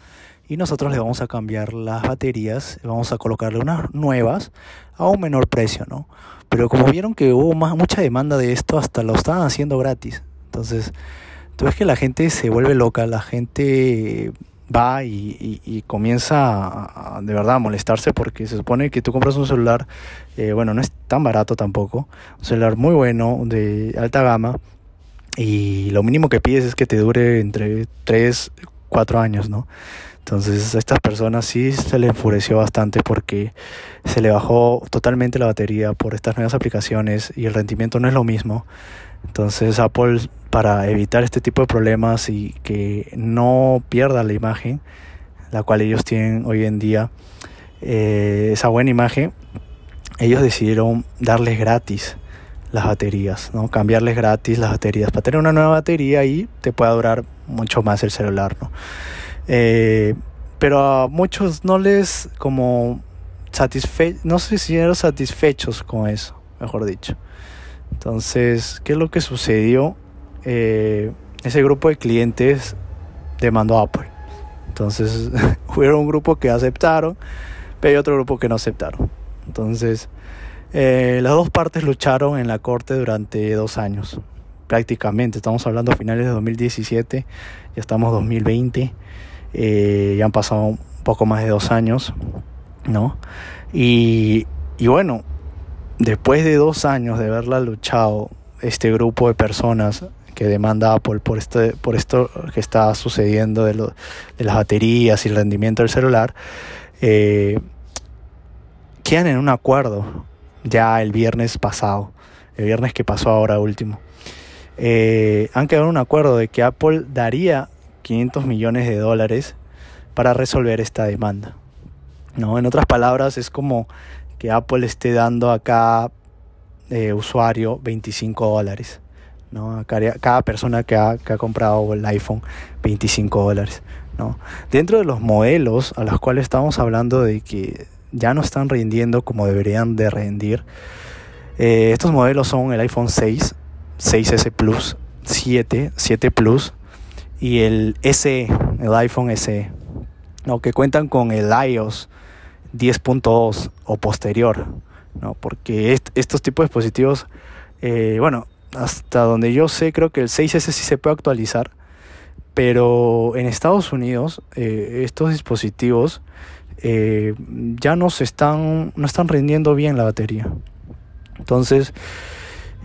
y nosotros le vamos a cambiar las baterías, vamos a colocarle unas nuevas a un menor precio, ¿no? Pero como vieron que hubo más, mucha demanda de esto, hasta lo estaban haciendo gratis. Entonces, tú ves que la gente se vuelve loca, la gente va y, comienza a, de verdad a molestarse porque se supone que tú compras un celular, eh, bueno, no es tan barato tampoco, un celular muy bueno, de alta gama, y lo mínimo que pides es que te dure entre 3, 4 años, ¿no? Entonces a estas personas sí se le enfureció bastante porque se le bajó totalmente la batería por estas nuevas aplicaciones y el rendimiento no es lo mismo. Entonces Apple para evitar este tipo de problemas y que no pierda la imagen, la cual ellos tienen hoy en día, eh, esa buena imagen, ellos decidieron darles gratis las baterías, ¿no? Cambiarles gratis las baterías para tener una nueva batería y te pueda durar mucho más el celular, ¿no? Eh, pero a muchos no les como satisfe no sé si eran satisfechos con eso, mejor dicho. Entonces, ¿qué es lo que sucedió? Eh, ese grupo de clientes demandó a Apple. Entonces, hubo un grupo que aceptaron, pero hay otro grupo que no aceptaron. Entonces, eh, las dos partes lucharon en la corte durante dos años, prácticamente. Estamos hablando a finales de 2017, ya estamos 2020, eh, ya han pasado un poco más de dos años, ¿no? Y, bueno, después de dos años de haberla luchado, este grupo de personas que demanda Apple por, este, por esto que está sucediendo de, lo, de las baterías y el rendimiento del celular, eh, quedan en un acuerdo ya el viernes pasado, el viernes que pasó ahora último. Eh, han quedado en un acuerdo de que Apple daría 500 millones de dólares para resolver esta demanda. ¿no? En otras palabras, es como que Apple esté dando a cada eh, usuario 25 dólares. ¿no? Cada, persona que ha, que ha, comprado el iPhone 25 dólares. ¿no? Dentro de los modelos a los cuales estamos hablando de que ya no están rindiendo como deberían de rendir. Eh, estos modelos son el iPhone 6, 6S Plus, 7, 7 Plus y el SE, el iPhone SE, ¿no? que cuentan con el iOS 10.2 o posterior, ¿no? porque estos tipos de dispositivos, eh, bueno, hasta donde yo sé, creo que el 6S sí se puede actualizar, pero en Estados Unidos eh, estos dispositivos eh, ya no se están, no están rindiendo bien la batería. Entonces,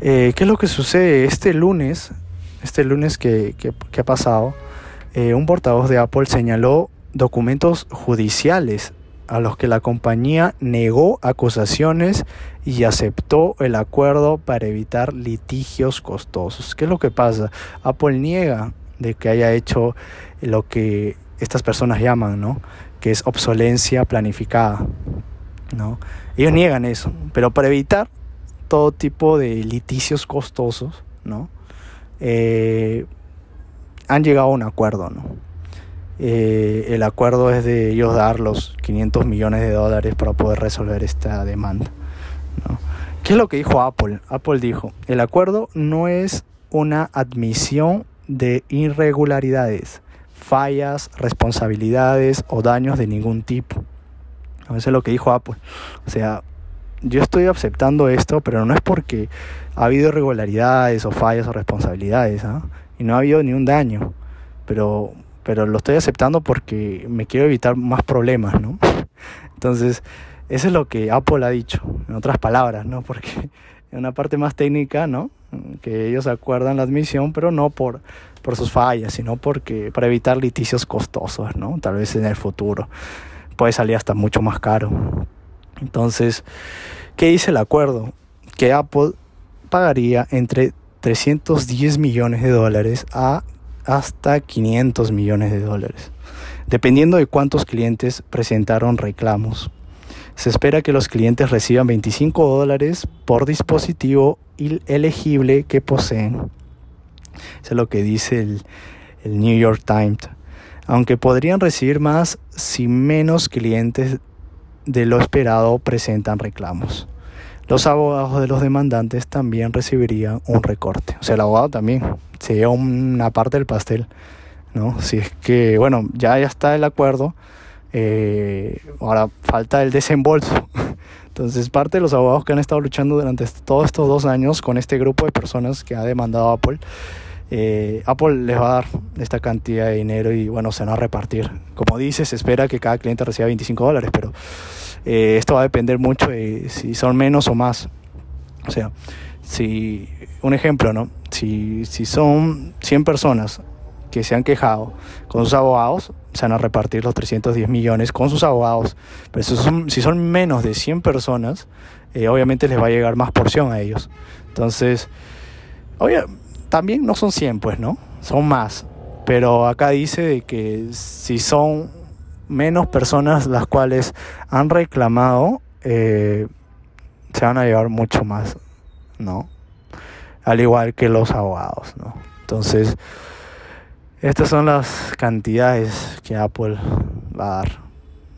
¿qué es lo que sucede? Este lunes, este lunes que, ha pasado, eh, un portavoz de Apple señaló documentos judiciales a los que la compañía negó acusaciones y aceptó el acuerdo para evitar litigios costosos. ¿Qué es lo que pasa? Apple niega de que haya hecho lo que estas personas llaman, ¿no? que es obsolencia planificada. ¿no? Ellos niegan eso, pero para evitar todo tipo de liticios costosos, ¿no? Eh, han llegado a un acuerdo. ¿no? Eh, el acuerdo es de ellos dar los 500 millones de dólares para poder resolver esta demanda. ¿no? ¿Qué es lo que dijo Apple? Apple dijo, el acuerdo no es una admisión de irregularidades fallas, responsabilidades o daños de ningún tipo. Eso es lo que dijo Apple. O sea, yo estoy aceptando esto, pero no es porque ha habido irregularidades o fallas o responsabilidades, ¿ah? y no ha habido ni un daño, pero, pero lo estoy aceptando porque me quiero evitar más problemas, ¿no? Entonces, eso es lo que Apple ha dicho, en otras palabras, ¿no? Porque en una parte más técnica, ¿no? Que ellos acuerdan la admisión, pero no por, por sus fallas, sino porque para evitar litigios costosos, ¿no? Tal vez en el futuro puede salir hasta mucho más caro. Entonces, ¿qué dice el acuerdo? Que Apple pagaría entre 310 millones de dólares a hasta 500 millones de dólares, dependiendo de cuántos clientes presentaron reclamos. Se espera que los clientes reciban 25 dólares por dispositivo elegible que poseen. Eso es lo que dice el, New York Times. Aunque podrían recibir más si menos clientes de lo esperado presentan reclamos. Los abogados de los demandantes también recibirían un recorte. O sea, el abogado también se una parte del pastel. ¿no? Si es que, bueno, ya, ya está el acuerdo, eh, ahora falta el desembolso. Entonces, parte de los abogados que han estado luchando durante todos estos dos años con este grupo de personas que ha demandado Apple, eh, Apple les va a dar esta cantidad de dinero y bueno, se van a repartir. Como dice, se espera que cada cliente reciba 25 dólares, pero eh, esto va a depender mucho de si son menos o más. O sea, si, un ejemplo, ¿no? Si, si son 100 personas que se han quejado con sus abogados, se van a repartir los 310 millones con sus abogados. Pero si son, menos de 100 personas, eh, obviamente les va a llegar más porción a ellos. Entonces, oye, también no son 100, pues, ¿no? Son más. Pero acá dice que si son menos personas las cuales han reclamado, eh, se van a llevar mucho más, ¿no? Al igual que los abogados, ¿no? Entonces, estas son las cantidades que Apple va a dar.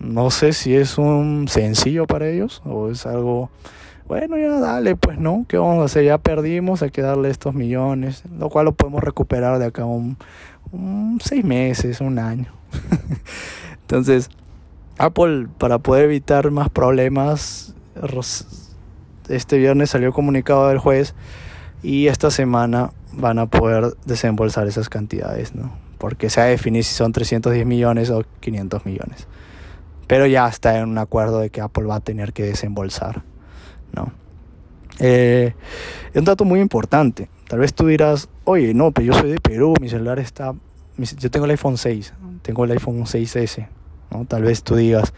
No sé si es un sencillo para ellos o es algo, bueno, ya dale, pues no, ¿qué vamos a hacer? Ya perdimos, hay que darle estos millones, lo cual lo podemos recuperar de acá un, un seis meses, un año. Entonces, Apple, para poder evitar más problemas, este viernes salió comunicado del juez y esta semana van a poder desembolsar esas cantidades, ¿no? Porque se ha definido si son 310 millones o 500 millones. Pero ya está en un acuerdo de que Apple va a tener que desembolsar, ¿no? Eh, es un dato muy importante. Tal vez tú dirás, oye, no, pero yo soy de Perú, mi celular está... Yo tengo el iPhone 6, tengo el iPhone 6S, ¿no? Tal vez tú digas,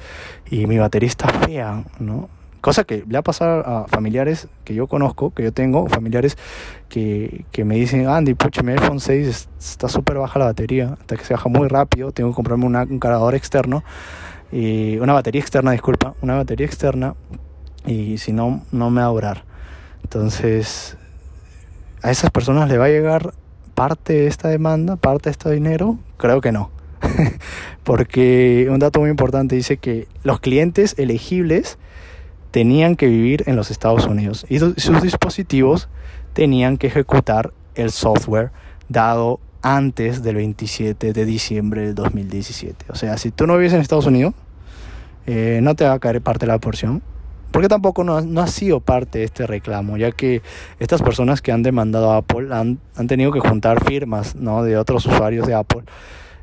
y mi batería está fea, ¿no? Cosa que le ha pasado a familiares que yo conozco, que yo tengo, familiares que, que me dicen, Andy, pucha, mi iPhone 6 está súper baja la batería, hasta que se baja muy rápido, tengo que comprarme un cargador externo, y una batería externa, disculpa, una batería externa, y si no, no me va a durar. Entonces, ¿a esas personas le va a llegar parte de esta demanda, parte de este dinero? Creo que no. Porque un dato muy importante dice que los clientes elegibles tenían que vivir en los Estados Unidos y sus dispositivos tenían que ejecutar el software dado antes del 27 de diciembre del 2017. O sea, si tú no vives en Estados Unidos, eh, no te va a caer parte de la porción. Porque tampoco no, ha sido parte de este reclamo, ya que estas personas que han demandado a Apple han, tenido que juntar firmas ¿no? de otros usuarios de Apple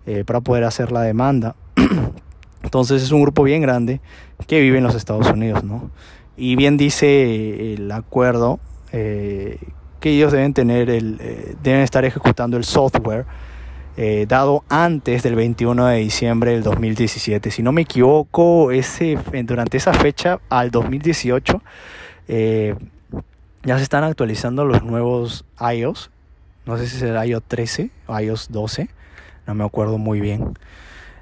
eh, para poder hacer la demanda. Entonces es un grupo bien grande que vive en los Estados Unidos, ¿no? Y bien dice el acuerdo eh, que ellos deben tener el, eh, deben estar ejecutando el software eh, dado antes del 21 de diciembre del 2017. Si no me equivoco, ese, durante esa fecha al 2018 ya se están actualizando los nuevos iOS. No sé si es el iOS 13 o iOS 12, no me acuerdo muy bien.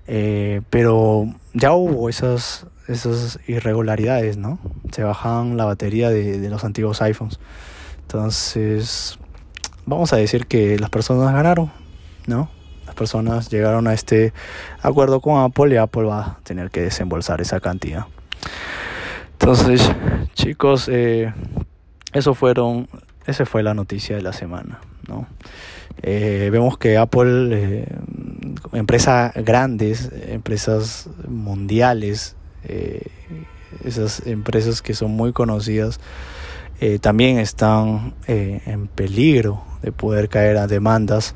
Eh, pero ya hubo esas, esas irregularidades, ¿no? Se bajaban la batería de, los antiguos iPhones. Entonces, vamos a decir que las personas ganaron, ¿no? Personas llegaron a este acuerdo con Apple y Apple va a tener que desembolsar esa cantidad. Entonces, chicos, eh, eso fueron, esa fue la noticia de la semana, ¿no? Eh, vemos que Apple, eh, empresas grandes, empresas mundiales, eh, esas empresas que son muy conocidas, también están en peligro de poder caer a demandas.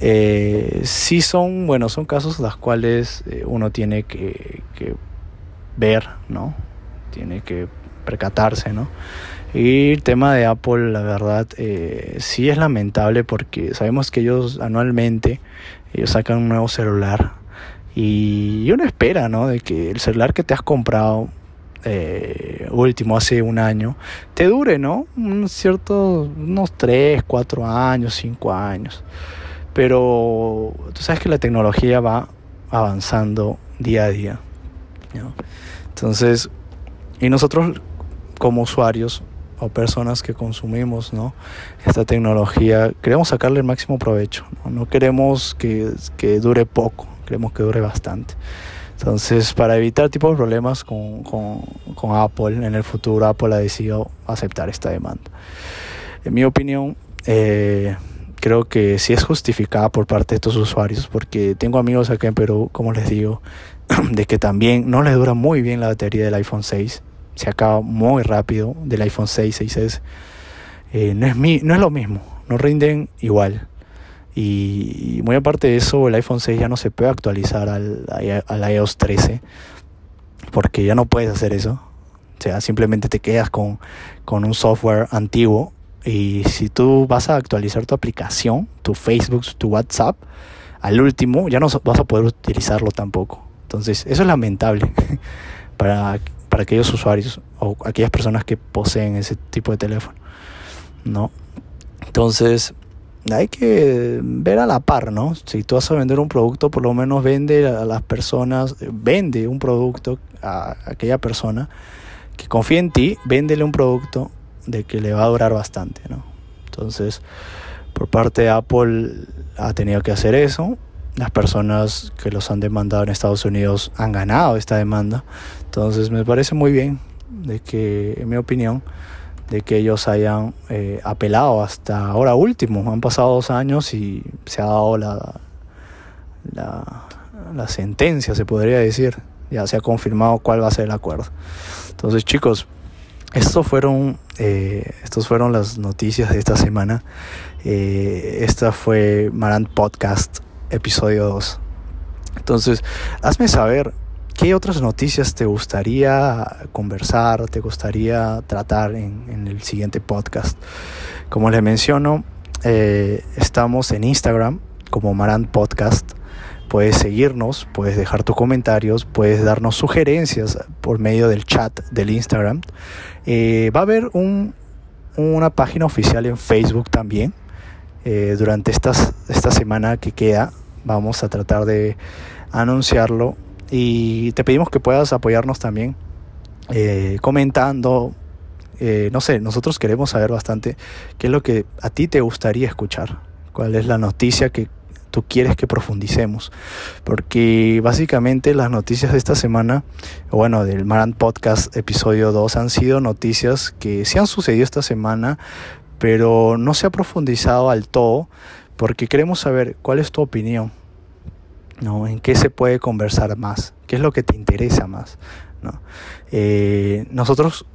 Sí son, bueno, son casos los cuales uno tiene que, que ver, ¿no? Tiene que percatarse, ¿no? Y el tema de Apple, la verdad, eh, sí es lamentable porque sabemos que ellos anualmente ellos sacan un nuevo celular y uno espera, ¿no? De que el celular que te has comprado eh, último hace un año te dure, ¿no? Un cierto, unos 3, 4 años, 5 años. Pero tú sabes que la tecnología va avanzando día a día. ¿no? Entonces, y nosotros como usuarios o personas que consumimos ¿no? esta tecnología, queremos sacarle el máximo provecho, no, queremos que, que, dure poco, queremos que dure bastante. Entonces, para evitar tipo de problemas con, con, con Apple en el futuro, Apple ha decidido aceptar esta demanda. En mi opinión, eh, creo que sí es justificada por parte de estos usuarios, porque tengo amigos acá en Perú, como les digo, de que también no les dura muy bien la batería del iPhone 6 se acaba muy rápido del iPhone 6, 6S. Eh, no, es mi, no es lo mismo, no rinden igual. Y, muy aparte de eso, el iPhone 6 ya no se puede actualizar al, al iOS 13 porque ya no puedes hacer eso. O sea, simplemente te quedas con, con un software antiguo Y si tú vas a actualizar tu aplicación, tu Facebook, tu WhatsApp, al último ya no vas a poder utilizarlo tampoco. Entonces, eso es lamentable para, para aquellos usuarios o aquellas personas que poseen ese tipo de teléfono. ¿No? Entonces, hay que ver a la par, ¿no? Si tú vas a vender un producto, por lo menos vende a las personas, vende un producto a aquella persona que confía en ti, véndele un producto de que le va a durar bastante, ¿no? Entonces, por parte de Apple ha tenido que hacer eso. Las personas que los han demandado en Estados Unidos han ganado esta demanda. Entonces, me parece muy bien de que, en mi opinión, de que ellos hayan eh, apelado hasta ahora último. Han pasado dos años y se ha dado la, la, la sentencia, se podría decir. Ya se ha confirmado cuál va a ser el acuerdo. Entonces, chicos, estos fueron, eh, estos fueron las noticias de esta semana. Eh, esta fue Marant Podcast, episodio 2. Entonces, hazme saber qué otras noticias te gustaría conversar, te gustaría tratar en, el siguiente podcast. Como les menciono, eh, estamos en Instagram como Marant Podcast puedes seguirnos, puedes dejar tus comentarios, puedes darnos sugerencias por medio del chat del Instagram. Eh, va a haber un, una página oficial en Facebook también. Eh, durante esta semana que queda vamos a tratar de anunciarlo y te pedimos que puedas apoyarnos también eh, comentando. no sé, nosotros queremos saber bastante qué es lo que a ti te gustaría escuchar, cuál es la noticia que tú quieres que profundicemos. Porque básicamente las noticias de esta semana, bueno, del Maran Podcast episodio 2, han sido noticias que sí han sucedido esta semana, pero no se ha profundizado al todo, porque queremos saber cuál es tu opinión. ¿no? ¿En qué se puede conversar más? ¿Qué es lo que te interesa más? ¿no? Eh, nosotros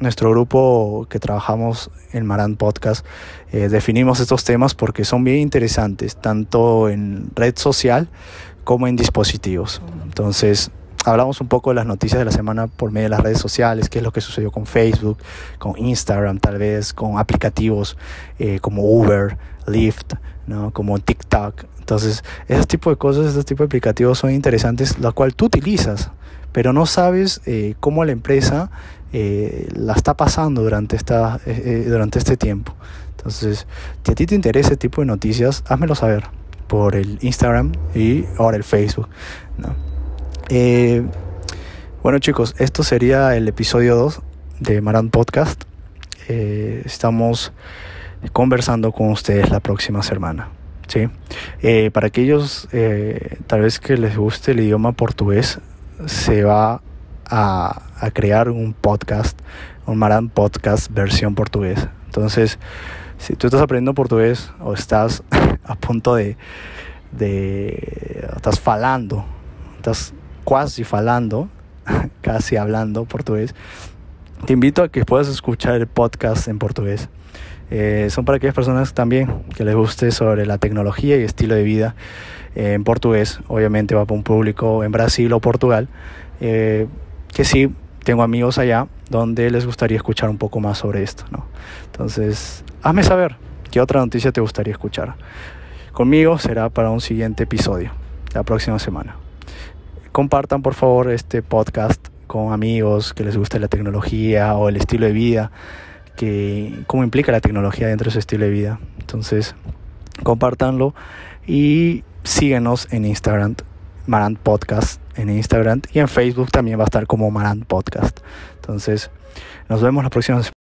nuestro grupo que trabajamos en Maran Podcast eh, definimos estos temas porque son bien interesantes, tanto en red social como en dispositivos. Entonces, hablamos un poco de las noticias de la semana por medio de las redes sociales, qué es lo que sucedió con Facebook, con Instagram tal vez, con aplicativos eh, como Uber, Lyft, ¿no? como TikTok. Entonces, ese tipo de cosas, esos tipo de aplicativos son interesantes, la cual tú utilizas, pero no sabes eh, cómo la empresa eh, la está pasando durante, esta, eh, eh, durante este tiempo. Entonces, si a ti te interesa ese tipo de noticias, házmelo saber por el Instagram y ahora el Facebook. bueno chicos, esto sería el episodio 2 de Maran Podcast. estamos conversando con ustedes la próxima semana. ¿sí? para aquellos tal vez que les guste el idioma portugués, se va a, crear un podcast, un Maran Podcast versión portugués. Entonces, si tú estás aprendiendo portugués o estás a punto de, de estás falando, estás casi falando, casi hablando portugués, te invito a que puedas escuchar el podcast en portugués. Eh, son para aquellas personas también que les guste sobre la tecnología y estilo de vida eh, en portugués. Obviamente va para un público en Brasil o Portugal. Eh, que sí tengo amigos allá donde les gustaría escuchar un poco más sobre esto, ¿no? Entonces, hazme saber qué otra noticia te gustaría escuchar. Conmigo será para un siguiente episodio, la próxima semana. Compartan por favor este podcast con amigos que les guste la tecnología o el estilo de vida, que cómo implica la tecnología dentro de su estilo de vida. Entonces, compártanlo y síguenos en Instagram Marant Podcast en Instagram y en Facebook también va a estar como Marant Podcast. Entonces, nos vemos la próxima semana.